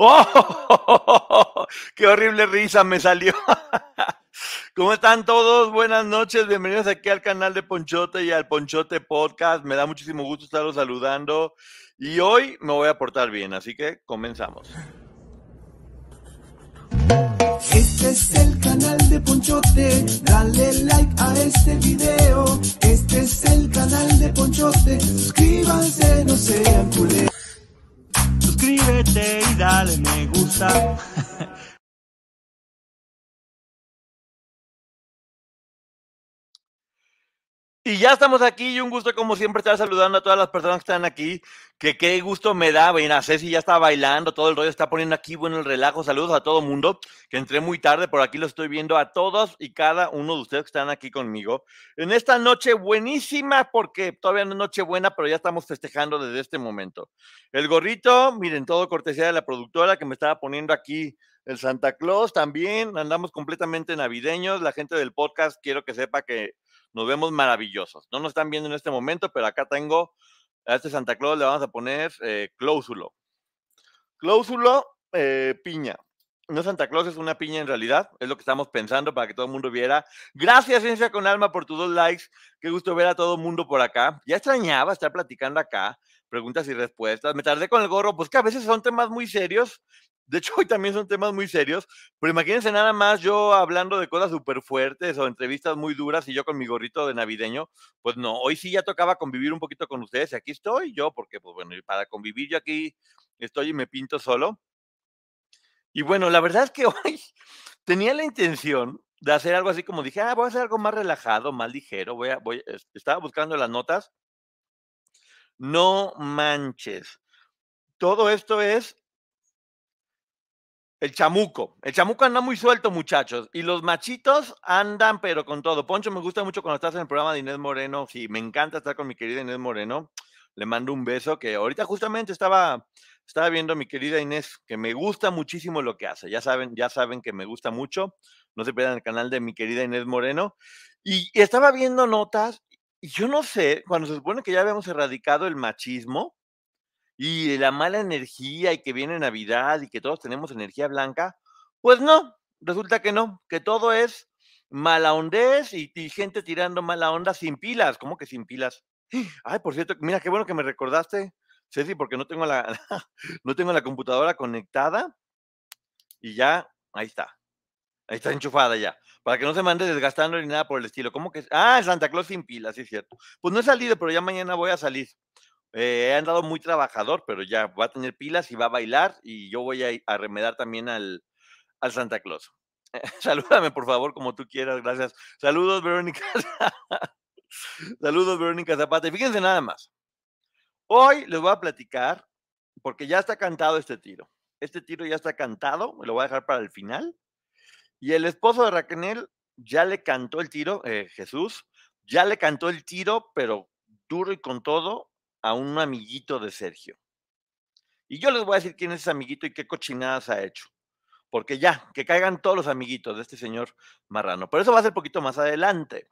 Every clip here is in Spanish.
¡Oh! ¡Qué horrible risa me salió! ¿Cómo están todos? Buenas noches, bienvenidos aquí al canal de Ponchote y al Ponchote Podcast. Me da muchísimo gusto estarlos saludando y hoy me voy a portar bien, así que comenzamos. Este es el canal de Ponchote, dale like a este video. Este es el canal de Ponchote, suscríbanse, no sean culeros. Suscríbete y dale me gusta. Y ya estamos aquí y un gusto como siempre estar saludando a todas las personas que están aquí, que qué gusto me da, ven a Ceci ya está bailando, todo el rollo está poniendo aquí, bueno, el relajo, saludos a todo mundo, que entré muy tarde, por aquí lo estoy viendo a todos y cada uno de ustedes que están aquí conmigo, en esta noche buenísima, porque todavía no es noche buena, pero ya estamos festejando desde este momento. El gorrito, miren, todo cortesía de la productora que me estaba poniendo aquí el Santa Claus también, andamos completamente navideños, la gente del podcast quiero que sepa que nos vemos maravillosos. No nos están viendo en este momento, pero acá tengo a este Santa Claus, le vamos a poner eh, cláusulo. Cláusulo eh, piña. No Santa Claus es una piña en realidad, es lo que estamos pensando para que todo el mundo viera. Gracias, Ciencia con Alma, por tus dos likes. Qué gusto ver a todo el mundo por acá. Ya extrañaba estar platicando acá, preguntas y respuestas. Me tardé con el gorro, pues que a veces son temas muy serios de hecho, hoy también son temas muy serios, pero imagínense nada más yo hablando de cosas súper fuertes o entrevistas muy duras y yo con mi gorrito de navideño. Pues no, hoy sí ya tocaba convivir un poquito con ustedes y aquí estoy yo, porque pues bueno, para convivir yo aquí estoy y me pinto solo. Y bueno, la verdad es que hoy tenía la intención de hacer algo así como dije, ah, voy a hacer algo más relajado, más ligero, voy a, voy, estaba buscando las notas. No manches. Todo esto es el chamuco. El chamuco anda muy suelto, muchachos. Y los machitos andan, pero con todo. Poncho, me gusta mucho cuando estás en el programa de Inés Moreno. Sí, me encanta estar con mi querida Inés Moreno. Le mando un beso, que ahorita justamente estaba, estaba viendo a mi querida Inés, que me gusta muchísimo lo que hace. Ya saben, ya saben que me gusta mucho. No se pierdan el canal de mi querida Inés Moreno. Y, estaba viendo notas, y yo no sé, cuando se supone que ya habíamos erradicado el machismo, y la mala energía y que viene Navidad y que todos tenemos energía blanca, pues no, resulta que no, que todo es mala hondez y, gente tirando mala onda sin pilas, ¿cómo que sin pilas? Ay, por cierto, mira qué bueno que me recordaste, Ceci, porque no tengo la, no tengo la computadora conectada y ya, ahí está, ahí está enchufada ya, para que no se mande desgastando ni nada por el estilo. ¿Cómo que? Ah, Santa Claus sin pilas, sí es cierto. Pues no he salido, pero ya mañana voy a salir. Eh, he andado muy trabajador, pero ya va a tener pilas y va a bailar y yo voy a, a remedar también al, al Santa Claus. Salúdame, por favor, como tú quieras, gracias. Saludos, Verónica. Saludos, Verónica Zapata. Y fíjense nada más. Hoy les voy a platicar, porque ya está cantado este tiro. Este tiro ya está cantado, lo voy a dejar para el final. Y el esposo de Raquel ya le cantó el tiro, eh, Jesús, ya le cantó el tiro, pero duro y con todo, a un amiguito de Sergio. Y yo les voy a decir quién es ese amiguito y qué cochinadas ha hecho. Porque ya, que caigan todos los amiguitos de este señor Marrano. Pero eso va a ser poquito más adelante.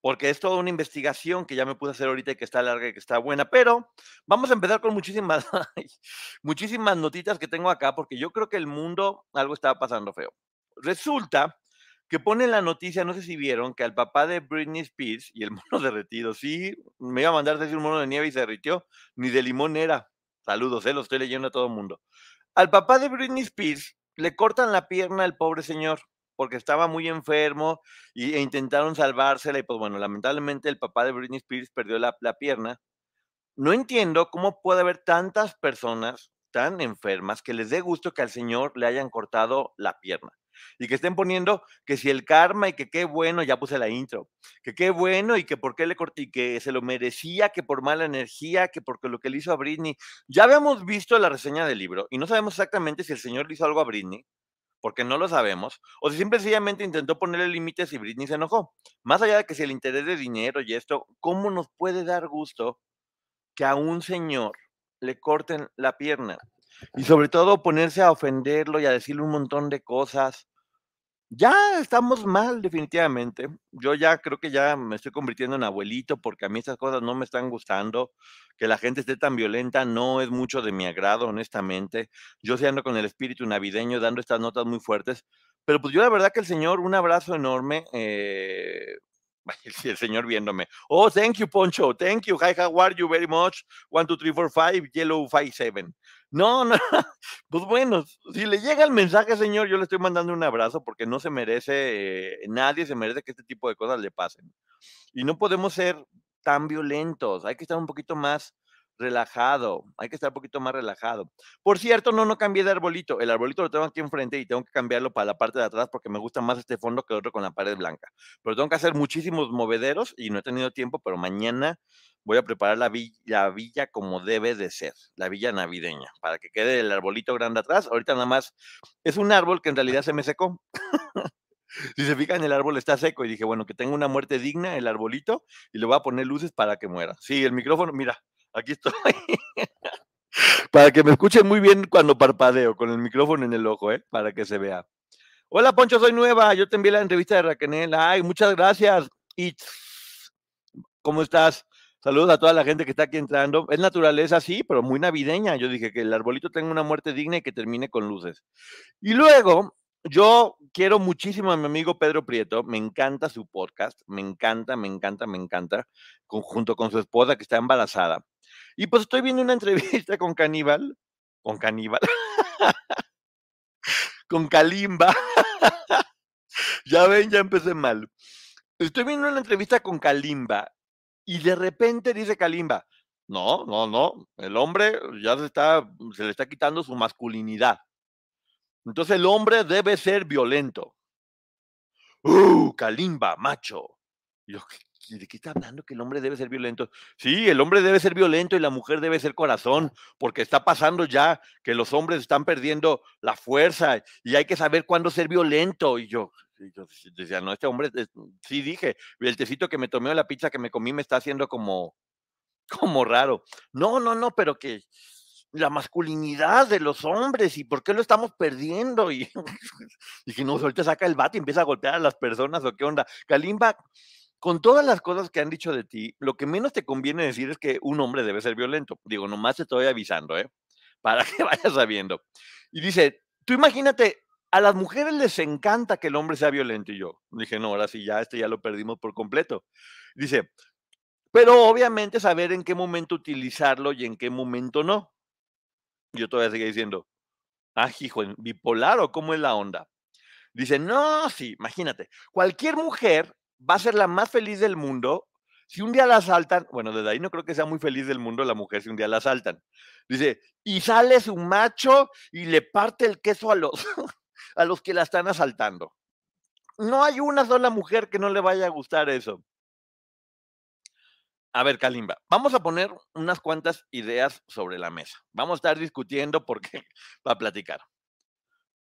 Porque es toda una investigación que ya me pude hacer ahorita y que está larga y que está buena. Pero vamos a empezar con muchísimas, muchísimas notitas que tengo acá, porque yo creo que el mundo algo estaba pasando feo. Resulta que pone la noticia, no sé si vieron, que al papá de Britney Spears y el mono derretido, sí, me iba a mandar decir un mono de nieve y se derritió, ni de limón era. Saludos, eh, lo estoy leyendo a todo el mundo. Al papá de Britney Spears le cortan la pierna al pobre señor porque estaba muy enfermo e intentaron salvársela y pues bueno, lamentablemente el papá de Britney Spears perdió la pierna. No entiendo cómo puede haber tantas personas tan enfermas que les dé gusto que al señor le hayan cortado la pierna y que estén poniendo que si el karma y que qué bueno, ya puse la intro, que qué bueno y que por qué le corté y que se lo merecía, que por mala energía, que porque lo que le hizo a Britney. Ya habíamos visto la reseña del libro y no sabemos exactamente si el señor le hizo algo a Britney, porque no lo sabemos, o si simplemente intentó ponerle límites y Britney se enojó. Más allá de que si el interés de dinero y esto, ¿cómo nos puede dar gusto que a un señor le corten la pierna? Y sobre todo ponerse a ofenderlo y a decirle un montón de cosas. Ya estamos mal, definitivamente. Yo ya creo que ya me estoy convirtiendo en abuelito porque a mí esas cosas no me están gustando. Que la gente esté tan violenta no es mucho de mi agrado, honestamente. Yo sí ando con el espíritu navideño dando estas notas muy fuertes. Pero pues yo la verdad que el Señor, un abrazo enorme. Eh, el señor viéndome. Oh, thank you, Poncho. Thank you. Hi, how are you very much? One, two, three, four, five, yellow, five, seven. No, no. Pues bueno, si le llega el mensaje, señor, yo le estoy mandando un abrazo porque no se merece, nadie se merece que este tipo de cosas le pasen. Y no podemos ser tan violentos. Hay que estar un poquito más relajado, hay que estar un poquito más relajado. Por cierto, no, no cambié de arbolito, el arbolito lo tengo aquí enfrente y tengo que cambiarlo para la parte de atrás porque me gusta más este fondo que otro con la pared blanca. Pero tengo que hacer muchísimos movederos y no he tenido tiempo, pero mañana voy a preparar la la villa como debe de ser, la villa navideña, para que quede el arbolito grande atrás. Ahorita nada más es un árbol que en realidad se me secó. si se fijan, el árbol está seco y dije, bueno, que tenga una muerte digna el arbolito y le voy a poner luces para que muera. Sí, el micrófono, mira, aquí estoy. para que me escuchen muy bien cuando parpadeo, con el micrófono en el ojo, ¿eh? para que se vea. Hola, Poncho, soy nueva. Yo te envié la entrevista de Raquel. Ay, muchas gracias. Y ¿Cómo estás? Saludos a toda la gente que está aquí entrando. Es naturaleza, sí, pero muy navideña. Yo dije que el arbolito tenga una muerte digna y que termine con luces. Y luego, yo quiero muchísimo a mi amigo Pedro Prieto. Me encanta su podcast. Me encanta, me encanta, me encanta. junto con su esposa que está embarazada. Y pues estoy viendo una entrevista con Caníbal. Con Caníbal. con Kalimba. ya ven, ya empecé mal. Estoy viendo una entrevista con Kalimba y de repente dice Kalimba, no, no, no, el hombre ya se, está, se le está quitando su masculinidad. Entonces el hombre debe ser violento. ¡Uh, Kalimba, macho! yo, ¿de qué está hablando que el hombre debe ser violento? Sí, el hombre debe ser violento y la mujer debe ser corazón, porque está pasando ya que los hombres están perdiendo la fuerza y hay que saber cuándo ser violento. Y yo, yo decía, no, este hombre, sí dije, el tecito que me tomé o la pizza que me comí me está haciendo como, como raro. No, no, no, pero que la masculinidad de los hombres y por qué lo estamos perdiendo. Y dije, no, ahorita saca el bate y empieza a golpear a las personas o qué onda. Kalimba, con todas las cosas que han dicho de ti, lo que menos te conviene decir es que un hombre debe ser violento. Digo, nomás te estoy avisando, ¿eh? Para que vayas sabiendo. Y dice, tú imagínate a las mujeres les encanta que el hombre sea violento. Y yo dije, no, ahora sí, ya este ya lo perdimos por completo. Dice, pero obviamente saber en qué momento utilizarlo y en qué momento no. Yo todavía sigue diciendo, ah, hijo, bipolar o cómo es la onda. Dice, no, sí, imagínate, cualquier mujer va a ser la más feliz del mundo si un día la asaltan, bueno, desde ahí no creo que sea muy feliz del mundo la mujer si un día la asaltan. Dice, y sale su macho y le parte el queso a los, a los que la están asaltando. No hay una sola mujer que no le vaya a gustar eso. A ver, Kalimba, vamos a poner unas cuantas ideas sobre la mesa. Vamos a estar discutiendo porque va a platicar.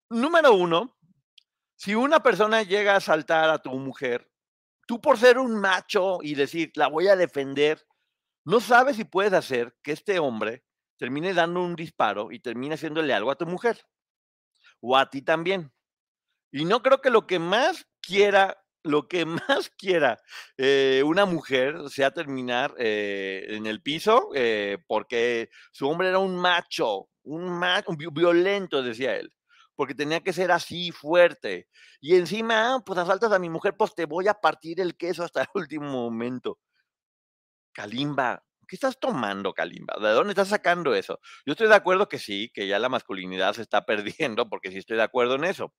Número uno, si una persona llega a asaltar a tu mujer, tú por ser un macho y decir, la voy a defender, no sabes si puedes hacer que este hombre termine dando un disparo y termine haciéndole algo a tu mujer o a ti también. Y no creo que lo que más quiera, lo que más quiera eh, una mujer sea terminar eh, en el piso eh, porque su hombre era un macho, un macho violento, decía él. Porque tenía que ser así, fuerte. Y encima, pues asaltas a mi mujer, pues te voy a partir el queso hasta el último momento. Kalimba, ¿qué estás tomando, Kalimba? ¿De dónde estás sacando eso? Yo estoy de acuerdo que sí, que ya la masculinidad se está perdiendo, porque sí estoy de acuerdo en eso.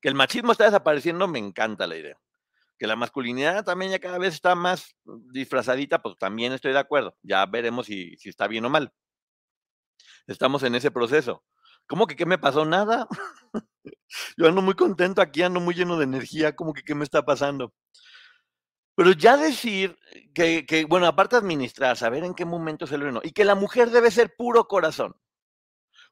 Que el machismo está desapareciendo, me encanta la idea. Que la masculinidad también ya cada vez está más disfrazadita, pues también estoy de acuerdo. Ya veremos si, si está bien o mal. Estamos en ese proceso. ¿Cómo que qué me pasó? Nada. Yo ando muy contento aquí, ando muy lleno de energía. ¿Cómo que qué me está pasando? Pero ya decir que, que bueno, aparte administrar, saber en qué momento se lo no, y que la mujer debe ser puro corazón.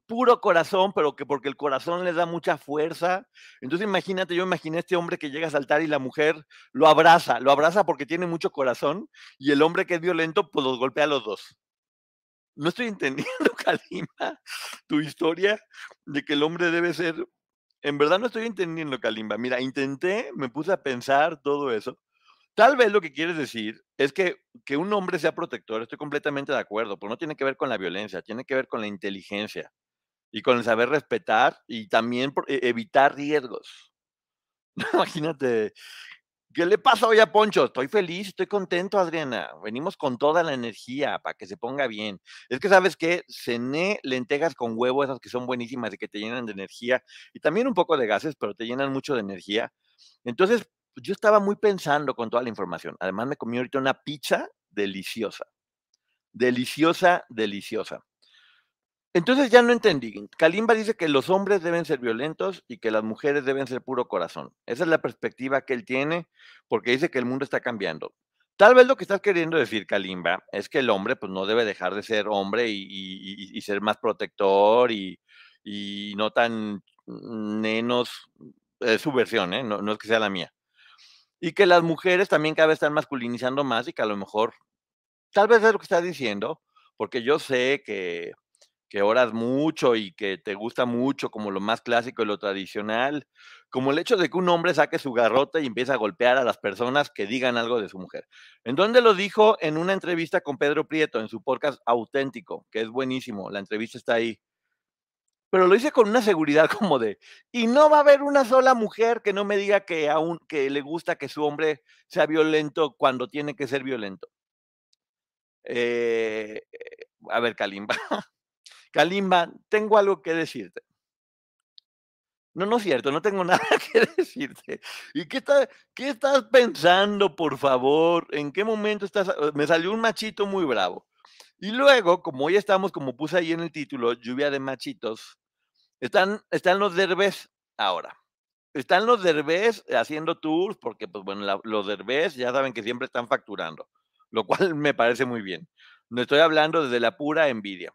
Puro corazón, pero que porque el corazón le da mucha fuerza. Entonces imagínate, yo imaginé este hombre que llega a saltar y la mujer lo abraza, lo abraza porque tiene mucho corazón, y el hombre que es violento, pues los golpea a los dos. No estoy entendiendo, Kalimba, tu historia de que el hombre debe ser. En verdad no estoy entendiendo, Kalimba. Mira, intenté, me puse a pensar todo eso. Tal vez lo que quieres decir es que, que un hombre sea protector, estoy completamente de acuerdo, pero no tiene que ver con la violencia, tiene que ver con la inteligencia y con el saber respetar y también e- evitar riesgos. Imagínate, ¿qué le pasa hoy a Poncho? Estoy feliz, estoy contento, Adriana. Venimos con toda la energía para que se ponga bien. Es que, ¿sabes qué? Cené lentejas con huevo, esas que son buenísimas y que te llenan de energía y también un poco de gases, pero te llenan mucho de energía. Entonces, yo estaba muy pensando con toda la información. Además, me comí ahorita una pizza deliciosa. Deliciosa, deliciosa. Entonces ya no entendí. Kalimba dice que los hombres deben ser violentos y que las mujeres deben ser puro corazón. Esa es la perspectiva que él tiene porque dice que el mundo está cambiando. Tal vez lo que estás queriendo decir, Kalimba, es que el hombre pues no debe dejar de ser hombre y, ser más protector y, y no tan menos, es su versión, ¿eh? no, no es que sea la mía. Y que las mujeres también cada vez están masculinizando más y que a lo mejor, tal vez es lo que estás diciendo, porque yo sé que, que oras mucho y que te gusta mucho como lo más clásico y lo tradicional, como el hecho de que un hombre saque su garrote y empiece a golpear a las personas que digan algo de su mujer. ¿En dónde lo dijo? En una entrevista con Pedro Prieto, en su podcast Auténtico, que es buenísimo, la entrevista está ahí. Pero lo hice con una seguridad como de, y no va a haber una sola mujer que no me diga que aún que le gusta que su hombre sea violento cuando tiene que ser violento. Eh, eh, a ver, Kalimba. Kalimba, tengo algo que decirte. No, no es cierto, no tengo nada que decirte. ¿Y qué, está- qué estás pensando, por favor? ¿En qué momento estás? eh, Me salió un machito muy bravo. Y luego, como hoy estamos, como puse ahí en el título, lluvia de machitos, están, están los derbés ahora. Están los derbés haciendo tours, porque, pues bueno, los derbés ya saben que siempre están facturando, lo cual me parece muy bien. No estoy hablando desde la pura envidia.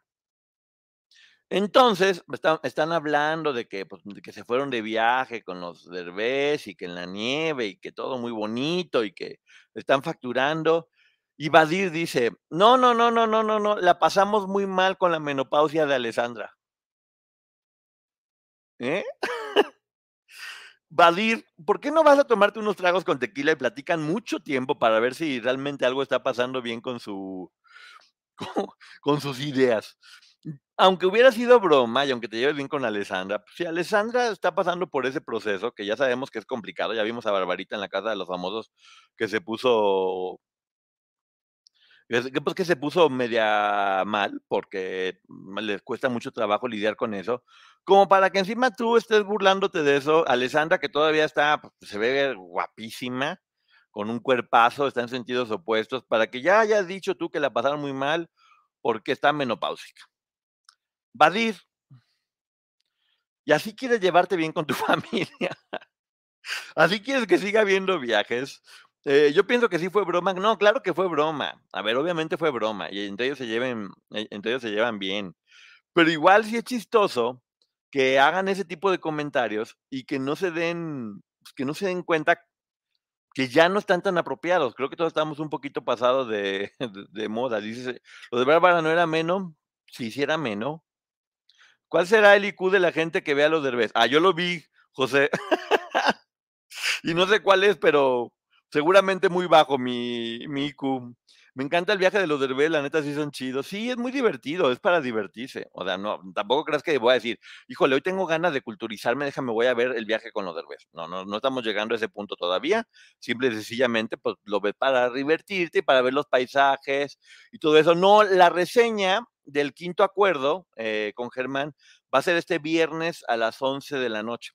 Entonces, están, hablando de que, pues, de que se fueron de viaje con los derbés y que en la nieve y que todo muy bonito y que están facturando. Y Badir dice, no, no, no, no, no, no, no, la pasamos muy mal con la menopausia de Alessandra. ¿Eh? Badir, ¿por qué no vas a tomarte unos tragos con tequila y platican mucho tiempo para ver si realmente algo está pasando bien con su con sus ideas? Aunque hubiera sido broma y aunque te lleves bien con Alessandra, pues, si Alessandra está pasando por ese proceso, que ya sabemos que es complicado, ya vimos a Barbarita en la casa de los famosos que se puso que pues, que se puso media mal porque les cuesta mucho trabajo lidiar con eso. Como para que encima tú estés burlándote de eso, Alessandra, que todavía está, pues, se ve guapísima, con un cuerpazo, está en sentidos opuestos, para que ya hayas dicho tú que la pasaron muy mal porque está menopáusica. Badir, y así quieres llevarte bien con tu familia. Así quieres que siga habiendo viajes. Eh, yo pienso que sí fue broma. No, claro que fue broma. A ver, obviamente fue broma. Y entre ellos se lleven, eh, entre se llevan bien. Pero igual sí es chistoso que hagan ese tipo de comentarios y que no se den, pues, que no se den cuenta que ya no están tan apropiados. Creo que todos estamos un poquito pasados de, moda. Dices, lo de Bárbara no era menos. Sí, sí era menos. ¿Cuál será el IQ de la gente que vea los derbés? Ah, yo lo vi, José. y no sé cuál es, pero seguramente muy bajo mi, mi IQ. Me encanta el viaje de los Derbez, la neta sí son chidos. Sí, es muy divertido, es para divertirse. O sea, no, tampoco creas que voy a decir, híjole, hoy tengo ganas de culturizarme, déjame, voy a ver el viaje con los Derbez. No, no, no estamos llegando a ese punto todavía. Simple y sencillamente, pues lo ves para divertirte y para ver los paisajes y todo eso. No, la reseña del quinto acuerdo eh, con Germán va a ser este viernes a las 11 de la noche.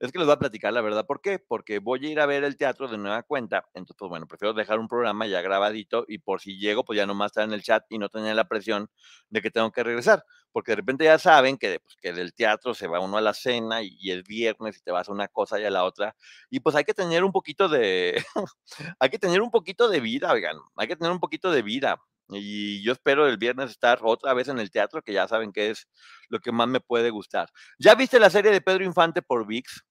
Es que les voy a platicar la verdad. ¿Por qué? Porque voy a ir a ver el teatro de nueva cuenta. Entonces, pues bueno, prefiero dejar un programa ya grabadito y por si llego, pues ya nomás estar en el chat y no tener la presión de que tengo que regresar. Porque de repente ya saben que, pues, que del teatro se va uno a la cena y, y es viernes y te vas a una cosa y a la otra. Y pues hay que tener un poquito de, hay que tener un poquito de vida, oigan, hay que tener un poquito de vida. Y yo espero el viernes estar otra vez en el teatro, que ya saben que es lo que más me puede gustar. ¿Ya viste la serie de Pedro Infante por VIX?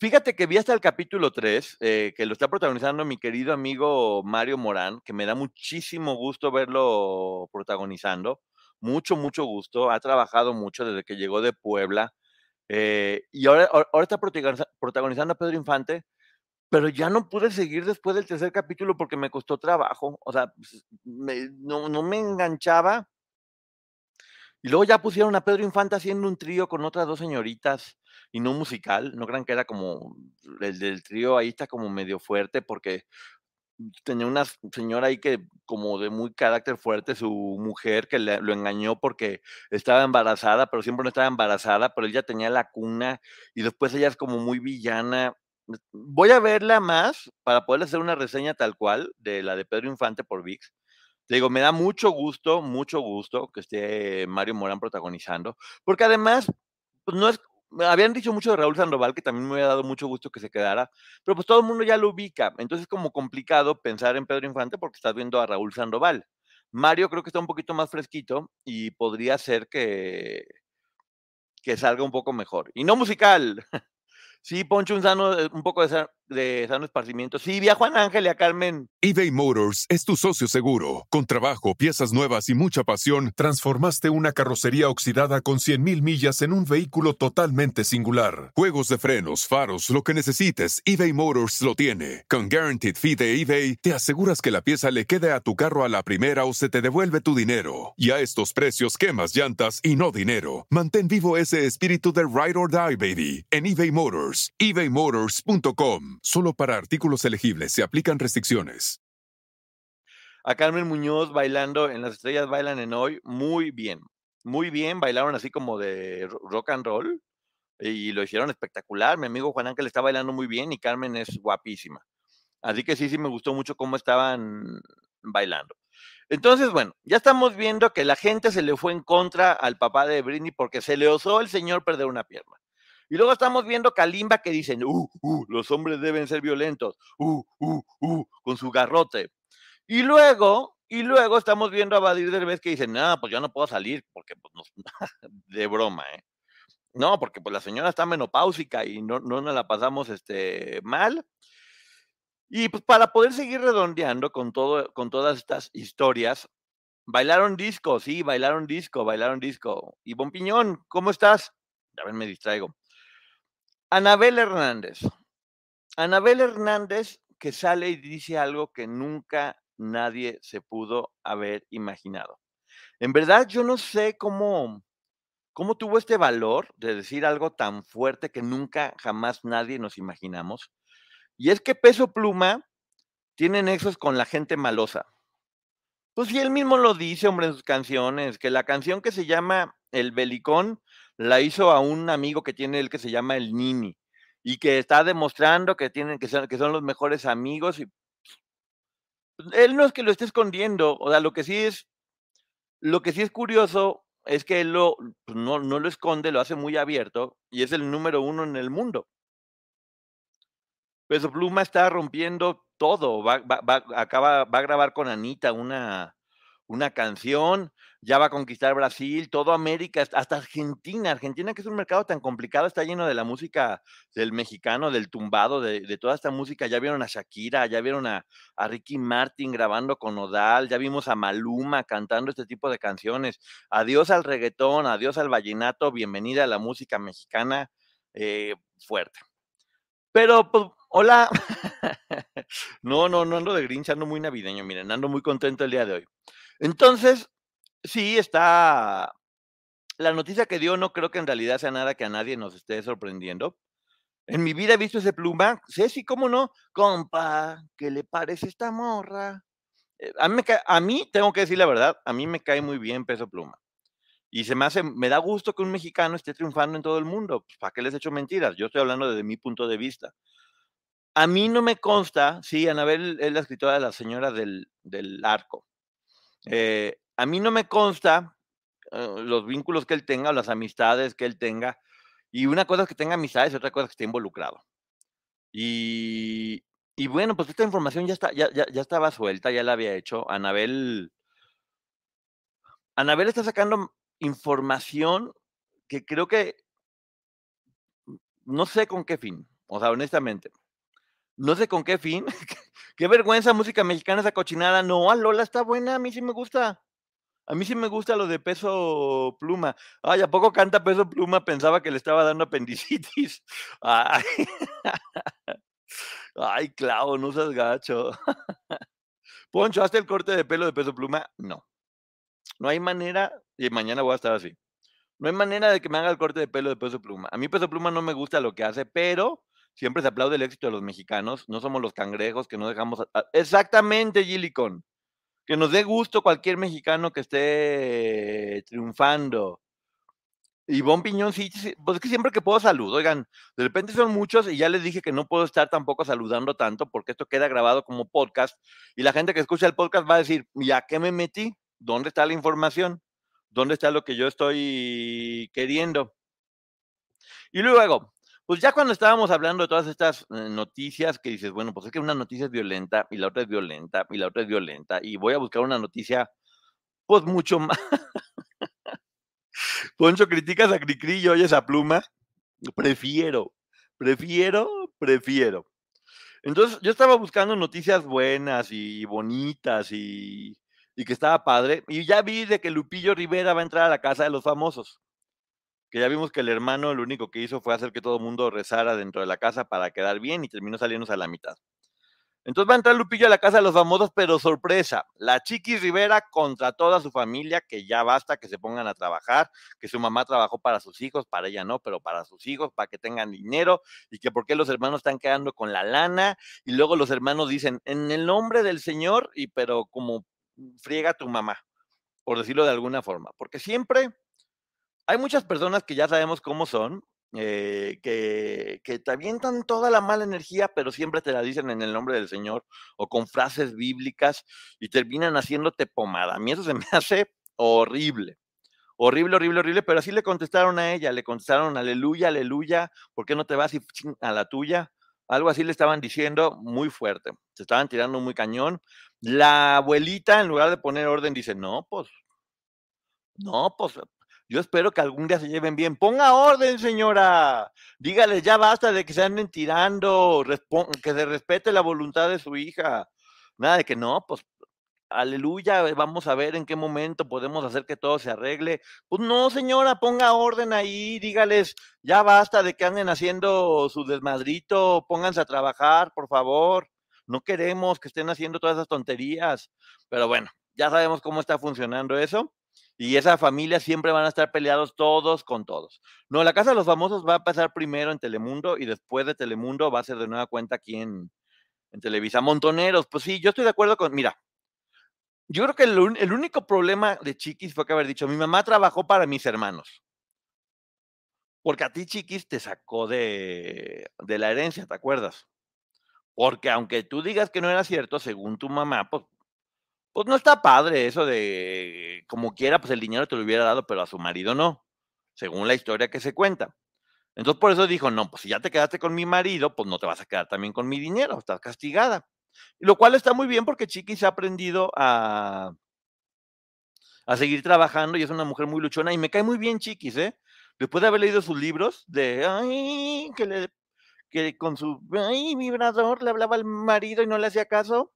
Fíjate que vi hasta el capítulo 3, eh, que lo está protagonizando mi querido amigo Mario Morán, que me da muchísimo gusto verlo protagonizando. Mucho, mucho gusto. Ha trabajado mucho desde que llegó de Puebla. eh, y ahora, ahora está protagoniza- protagonizando a Pedro Infante, pero ya no pude seguir después del tercer capítulo porque me costó trabajo. O sea, pues, no, no me enganchaba. Y luego ya pusieron a Pedro Infante haciendo un trío con otras dos señoritas y no musical. No crean que era como el del trío ahí está como medio fuerte porque tenía una señora ahí que como de muy carácter fuerte, su mujer que le- lo engañó porque estaba embarazada, pero siempre no estaba embarazada, pero ella tenía la cuna y después ella es como muy villana. Voy a verla más para poder hacer una reseña tal cual de la de Pedro Infante por VIX. Te digo, me da mucho gusto, mucho gusto que esté Mario Morán protagonizando, porque además, pues no es, habían dicho mucho de Raúl Sandoval, que también me había dado mucho gusto que se quedara, pero pues todo el mundo ya lo ubica, entonces es como complicado pensar en Pedro Infante porque estás viendo a Raúl Sandoval. Mario creo que está un poquito más fresquito y podría ser que, que salga un poco mejor. Y no musical. Sí, Poncho, un, sano, eh, un poco de, de sano esparcimiento. Sí, vi a Juan Ángel y a Carmen eBay Motors es tu socio seguro. Con trabajo, piezas nuevas y mucha pasión, transformaste una carrocería oxidada con 100.000 millas en un vehículo totalmente singular. Juegos de frenos, faros, lo que necesites, eBay Motors lo tiene. Con Guaranteed Fee de eBay, te aseguras que la pieza le quede a tu carro a la primera o se te devuelve tu dinero. Y a estos precios, quemas llantas y no dinero. Mantén vivo ese espíritu de Ride or Die, baby, en eBay Motors. ebaymotors.com. Solo para artículos elegibles se aplican restricciones. a Carmen Muñoz bailando en Las Estrellas Bailan en Hoy, muy bien, muy bien, bailaron así como de ro- rock and roll y lo hicieron espectacular. Mi amigo Juan Ángel está bailando muy bien y Carmen es guapísima. Así que sí, sí me gustó mucho cómo estaban bailando. Entonces, bueno, ya estamos viendo que la gente se le fue en contra al papá de Britney porque se le osó el señor perder una pierna. Y luego estamos viendo Kalimba que dicen, uh, uh, los hombres deben ser violentos, uh, uh, uh, con su garrote. Y luego, y luego estamos viendo a Badir Derbez que dicen, no, pues yo no puedo salir, porque pues de broma, ¿eh? No, porque pues la señora está menopáusica y no, no nos la pasamos este, mal. Y pues para poder seguir redondeando con, todo, con todas estas historias, bailaron disco, sí, bailaron disco, bailaron disco. Y Piñón, ¿cómo estás? A ver, me distraigo. Anabel Hernández. Anabel Hernández que sale y dice algo que nunca nadie se pudo haber imaginado. En verdad, yo no sé cómo, cómo tuvo este valor de decir algo tan fuerte que nunca jamás nadie nos imaginamos. Y es que Peso Pluma tiene nexos con la gente malosa. Pues sí, él mismo lo dice, hombre, en sus canciones, que la canción que se llama El Belicón la hizo a un amigo que tiene él que se llama El Nini y que está demostrando que tienen que son, que son los mejores amigos y pues, él no es que lo esté escondiendo, o sea, lo que sí es lo que sí es curioso es que él lo pues, no, no lo esconde, lo hace muy abierto y es el número uno en el mundo. Peso Pluma está rompiendo todo. Va, va, va, acaba, va a grabar con Anita una, una canción, ya va a conquistar Brasil, todo América, hasta Argentina. Argentina, que es un mercado tan complicado, está lleno de la música del mexicano, del tumbado, de, toda esta música. Ya vieron a Shakira, ya vieron a, a, Ricky Martin grabando con Odal, ya vimos a Maluma cantando este tipo de canciones. Adiós al reggaetón, adiós al vallenato, bienvenida a la música mexicana eh, fuerte. Pero pues, Hola. no, no, no ando de Grinch, ando muy navideño, miren, ando muy contento el día de hoy. Entonces, sí, está. La noticia que dio no creo que en realidad sea nada que a nadie nos esté sorprendiendo. En mi vida he visto ese pluma. Sí, cómo no. Compa, ¿qué le parece esta morra? Eh, a, mí tengo que decir la verdad, a mí me cae muy bien Peso Pluma. Y se me hace, me da gusto que un mexicano esté triunfando en todo el mundo. Pues, ¿Para qué les he hecho mentiras? Yo estoy hablando desde mi punto de vista. A mí no me consta, sí, Anabel es la escritora de la señora del, del arco. Eh, a mí no me consta eh, los vínculos que él tenga, las amistades que él tenga. Y una cosa es que tenga amistades y otra cosa es que esté involucrado. Y, y bueno, pues esta información ya, está, ya, ya, ya estaba suelta, ya la había hecho. Anabel, Anabel está sacando información que creo que no sé con qué fin, o sea, honestamente. No sé con qué fin. qué vergüenza música mexicana esa cochinada. No, Lola está buena, a mí sí me gusta. A mí sí me gusta lo de peso pluma. Ay, ¿a poco canta peso pluma? Pensaba que le estaba dando apendicitis. Ay, Ay Clau, no seas gacho. Poncho, ¿hazte el corte de pelo de peso pluma? No. No hay manera, y mañana voy a estar así. No hay manera de que me haga el corte de pelo de peso pluma. A mí peso pluma no me gusta lo que hace, pero siempre se aplaude el éxito de los mexicanos. No somos los cangrejos que no dejamos. Exactamente, Gilicon. Que nos dé gusto cualquier mexicano que esté triunfando. Y Bon Piñón, sí, pues es que siempre que puedo saludo, oigan, de repente son muchos y ya les dije que no puedo estar tampoco saludando tanto porque esto queda grabado como podcast y la gente que escucha el podcast va a decir, ¿ya qué me metí? ¿Dónde está la información? ¿Dónde está lo que yo estoy queriendo? Y luego, pues ya cuando estábamos hablando de todas estas eh, noticias que dices, bueno, pues es que una noticia es violenta y la otra es violenta y la otra es violenta y voy a buscar una noticia pues mucho más. Poncho, criticas a Cricri y oyes a Pluma. Prefiero, prefiero, prefiero. Entonces yo estaba buscando noticias buenas y bonitas y, y que estaba padre. Y ya vi de que Lupillo Rivera va a entrar a la casa de los famosos que ya vimos que el hermano lo único que hizo fue hacer que todo el mundo rezara dentro de la casa para quedar bien y terminó saliéndose a la mitad. Entonces va a entrar Lupillo a la casa de los famosos, pero sorpresa, la Chiqui Rivera contra toda su familia, que ya basta que se pongan a trabajar, que su mamá trabajó para sus hijos, para ella no, pero para sus hijos, para que tengan dinero, y que por qué los hermanos están quedando con la lana, y luego los hermanos dicen, en el nombre del Señor, y pero como friega tu mamá, por decirlo de alguna forma, porque siempre hay muchas personas que ya sabemos cómo son, eh, que, que te avientan toda la mala energía, pero siempre te la dicen en el nombre del Señor o con frases bíblicas y terminan haciéndote pomada. A mí eso se me hace horrible. Horrible, horrible, horrible, pero así le contestaron a ella, le contestaron aleluya, aleluya, ¿por qué no te vas a la tuya? Algo así le estaban diciendo muy fuerte, se estaban tirando muy cañón. La abuelita, en lugar de poner orden, dice, no, pues, no, pues yo espero que algún día se lleven bien. Ponga orden, señora. Dígale, ya basta de que se anden tirando, que se respete la voluntad de su hija. Nada de que no, pues aleluya, vamos a ver en qué momento podemos hacer que todo se arregle. Pues no, señora, ponga orden ahí, dígales, ya basta de que anden haciendo su desmadrito, pónganse a trabajar, por favor. No queremos que estén haciendo todas esas tonterías. Pero bueno, ya sabemos cómo está funcionando eso y esa familia siempre van a estar peleados todos con todos. No, la Casa de los Famosos va a pasar primero en Telemundo y después de Telemundo va a ser de nueva cuenta aquí en, Televisa. Montoneros, pues sí, yo estoy de acuerdo con, mira, yo creo que el, único problema de Chiquis fue que haber dicho, mi mamá trabajó para mis hermanos. Porque a ti Chiquis te sacó de, de la herencia, ¿te acuerdas? Porque aunque tú digas que no era cierto, según tu mamá, pues pues no está padre eso de como quiera, pues el dinero te lo hubiera dado, pero a su marido no, según la historia que se cuenta. Entonces por eso dijo, no, pues si ya te quedaste con mi marido, pues no te vas a quedar también con mi dinero, estás castigada. Lo cual está muy bien porque Chiqui se ha aprendido a, a seguir trabajando y es una mujer muy luchona y me cae muy bien Chiquis, ¿eh? Después de haber leído sus libros de, ay, que, le, que con su ay, vibrador le hablaba al marido y no le hacía caso,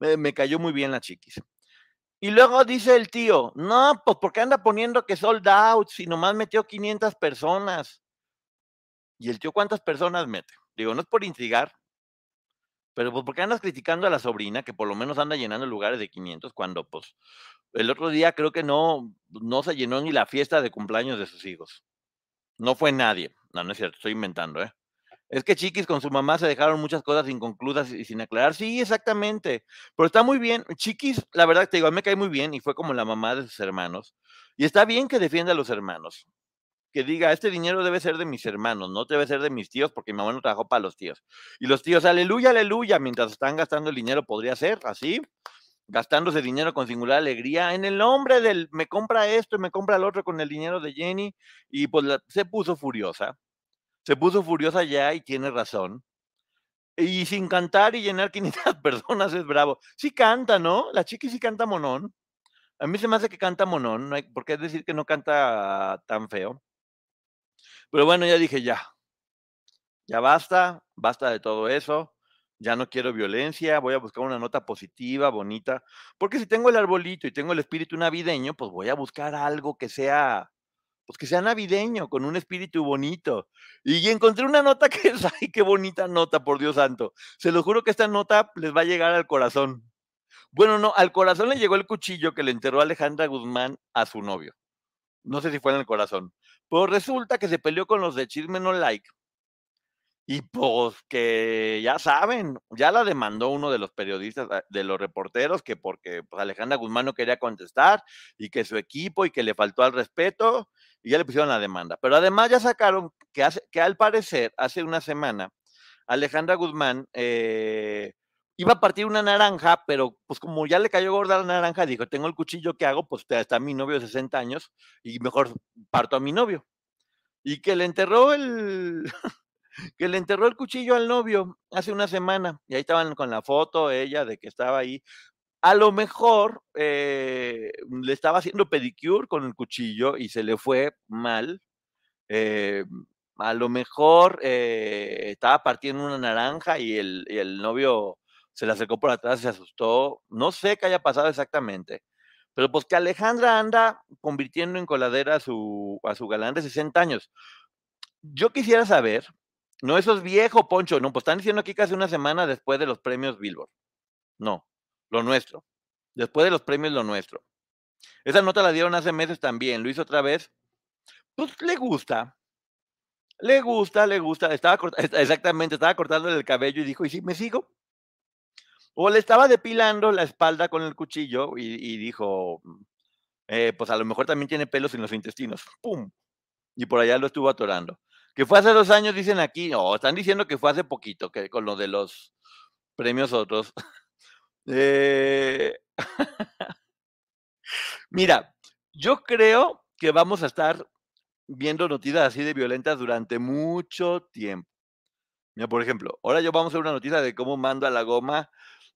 me, cayó muy bien la chiquis. Y luego dice el tío, no, pues porque anda poniendo que sold out si nomás metió 500 personas. ¿Y el tío cuántas personas mete? Digo, no es por intrigar, Pero pues, ¿por qué andas criticando a la sobrina que por lo menos anda llenando lugares de 500 cuando pues el otro día creo que no, no se llenó ni la fiesta de cumpleaños de sus hijos? No fue nadie. No, no es cierto, estoy inventando, ¿eh? Es que Chiquis con su mamá se dejaron muchas cosas inconclusas y sin aclarar. Sí, exactamente. Pero está muy bien. Chiquis, la verdad te digo, a mí me cae muy bien y fue como la mamá de sus hermanos. Y está bien que defienda a los hermanos. Que diga, este dinero debe ser de mis hermanos, no debe ser de mis tíos, porque mi mamá no trabajó para los tíos. Y los tíos, aleluya, aleluya, mientras están gastando el dinero, podría ser así, gastándose dinero con singular alegría, en el nombre del me compra esto y me compra el otro con el dinero de Jenny. Y pues la- se puso furiosa se puso furiosa ya y tiene razón. Y sin cantar y llenar 500 personas es bravo. Sí canta, ¿no? La chiqui sí canta monón. A mí se me hace que canta monón, no hay por qué decir que no canta tan feo. Pero bueno, ya dije ya. Ya basta, basta de todo eso. Ya no quiero violencia, voy a buscar una nota positiva, bonita. Porque si tengo el arbolito y tengo el espíritu navideño, pues voy a buscar algo que sea pues que sea navideño, con un espíritu bonito. Y encontré una nota que es, ay, qué bonita nota, por Dios santo. Se lo juro que esta nota les va a llegar al corazón. Bueno, no, al corazón le llegó el cuchillo que le enterró Alejandra Guzmán a su novio. No sé si fue en el corazón. Pero resulta que se peleó con los de Chisme No Like. Y pues que ya saben, ya la demandó uno de los periodistas, ah, de los reporteros, que porque pues, Alejandra Guzmán no quería contestar y que su equipo y que le faltó al respeto y ya le pusieron la demanda. Pero además ya sacaron que, hace, que al parecer hace una semana Alejandra Guzmán eh, iba a partir una naranja, pero pues como ya le cayó gorda la naranja, dijo, tengo el cuchillo que hago, pues está mi novio de 60 años y mejor parto a mi novio. Y que le enterró el... que le enterró el cuchillo al novio hace una semana. Y ahí estaban con la foto ella de que estaba ahí. A lo mejor eh, le estaba haciendo pedicure con el cuchillo y se le fue mal. Eh, a lo mejor eh, estaba partiendo una naranja y el, el novio se le acercó por atrás y se asustó. No sé qué haya pasado exactamente. Pero pues que Alejandra anda convirtiendo en coladera a su, a su galán de 60 años. Yo quisiera saber, no, eso es viejo, Poncho. No, pues están diciendo aquí casi una semana después de los premios Billboard. No, lo nuestro. Después de los premios, lo nuestro. Esa nota la dieron hace meses también. Lo hizo otra vez. Pues le gusta. Le gusta, le gusta. Estaba exactamente, estaba cortándole el cabello y dijo, ¿y si me sigo? O le estaba depilando la espalda con el cuchillo y, dijo, eh, pues a lo mejor también tiene pelos en los intestinos. ¡Pum! Y por allá lo estuvo atorando. Que fue hace dos años, dicen aquí. No, están diciendo que fue hace poquito, que con lo de los premios otros. Eh... Mira, yo creo que vamos a estar viendo noticias así de violentas durante mucho tiempo. Mira, por ejemplo, ahora yo vamos a ver una noticia de cómo mando a la goma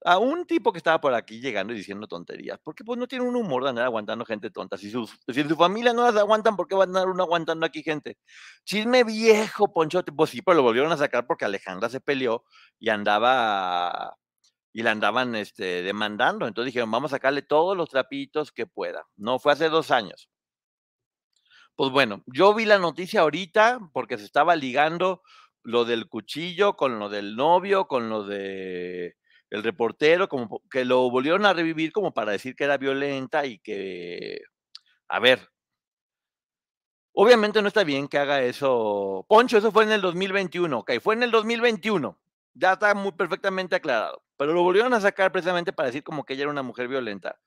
a un tipo que estaba por aquí llegando y diciendo tonterías, porque pues no tiene un humor de andar aguantando gente tonta. Si, sus, si su familia no las aguantan, ¿por qué van a andar uno aguantando aquí gente? Chisme viejo, Ponchote, pues sí, pero lo volvieron a sacar porque Alejandra se peleó y andaba y la andaban este, demandando. Entonces dijeron, vamos a sacarle todos los trapitos que pueda. No, fue hace dos años. Pues bueno, yo vi la noticia ahorita porque se estaba ligando lo del cuchillo con lo del novio, con lo de el reportero, como que lo volvieron a revivir como para decir que era violenta y que, a ver, obviamente no está bien que haga eso. Poncho, eso fue en el 2021, ok, fue en el 2021, ya está muy perfectamente aclarado, pero lo volvieron a sacar precisamente para decir como que ella era una mujer violenta.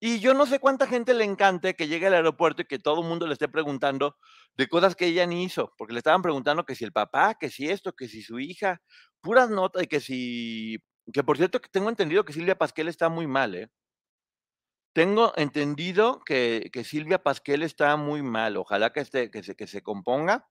Y yo no sé cuánta gente le encante que llegue al aeropuerto y que todo el mundo le esté preguntando de cosas que ella ni hizo, porque le estaban preguntando que si el papá, que si esto, que si su hija, puras notas y que si que por cierto, que tengo entendido que Silvia Pasquel está muy mal, ¿eh? Tengo entendido que, que Silvia Pasquel está muy mal. Ojalá que, esté, que, se, que se componga.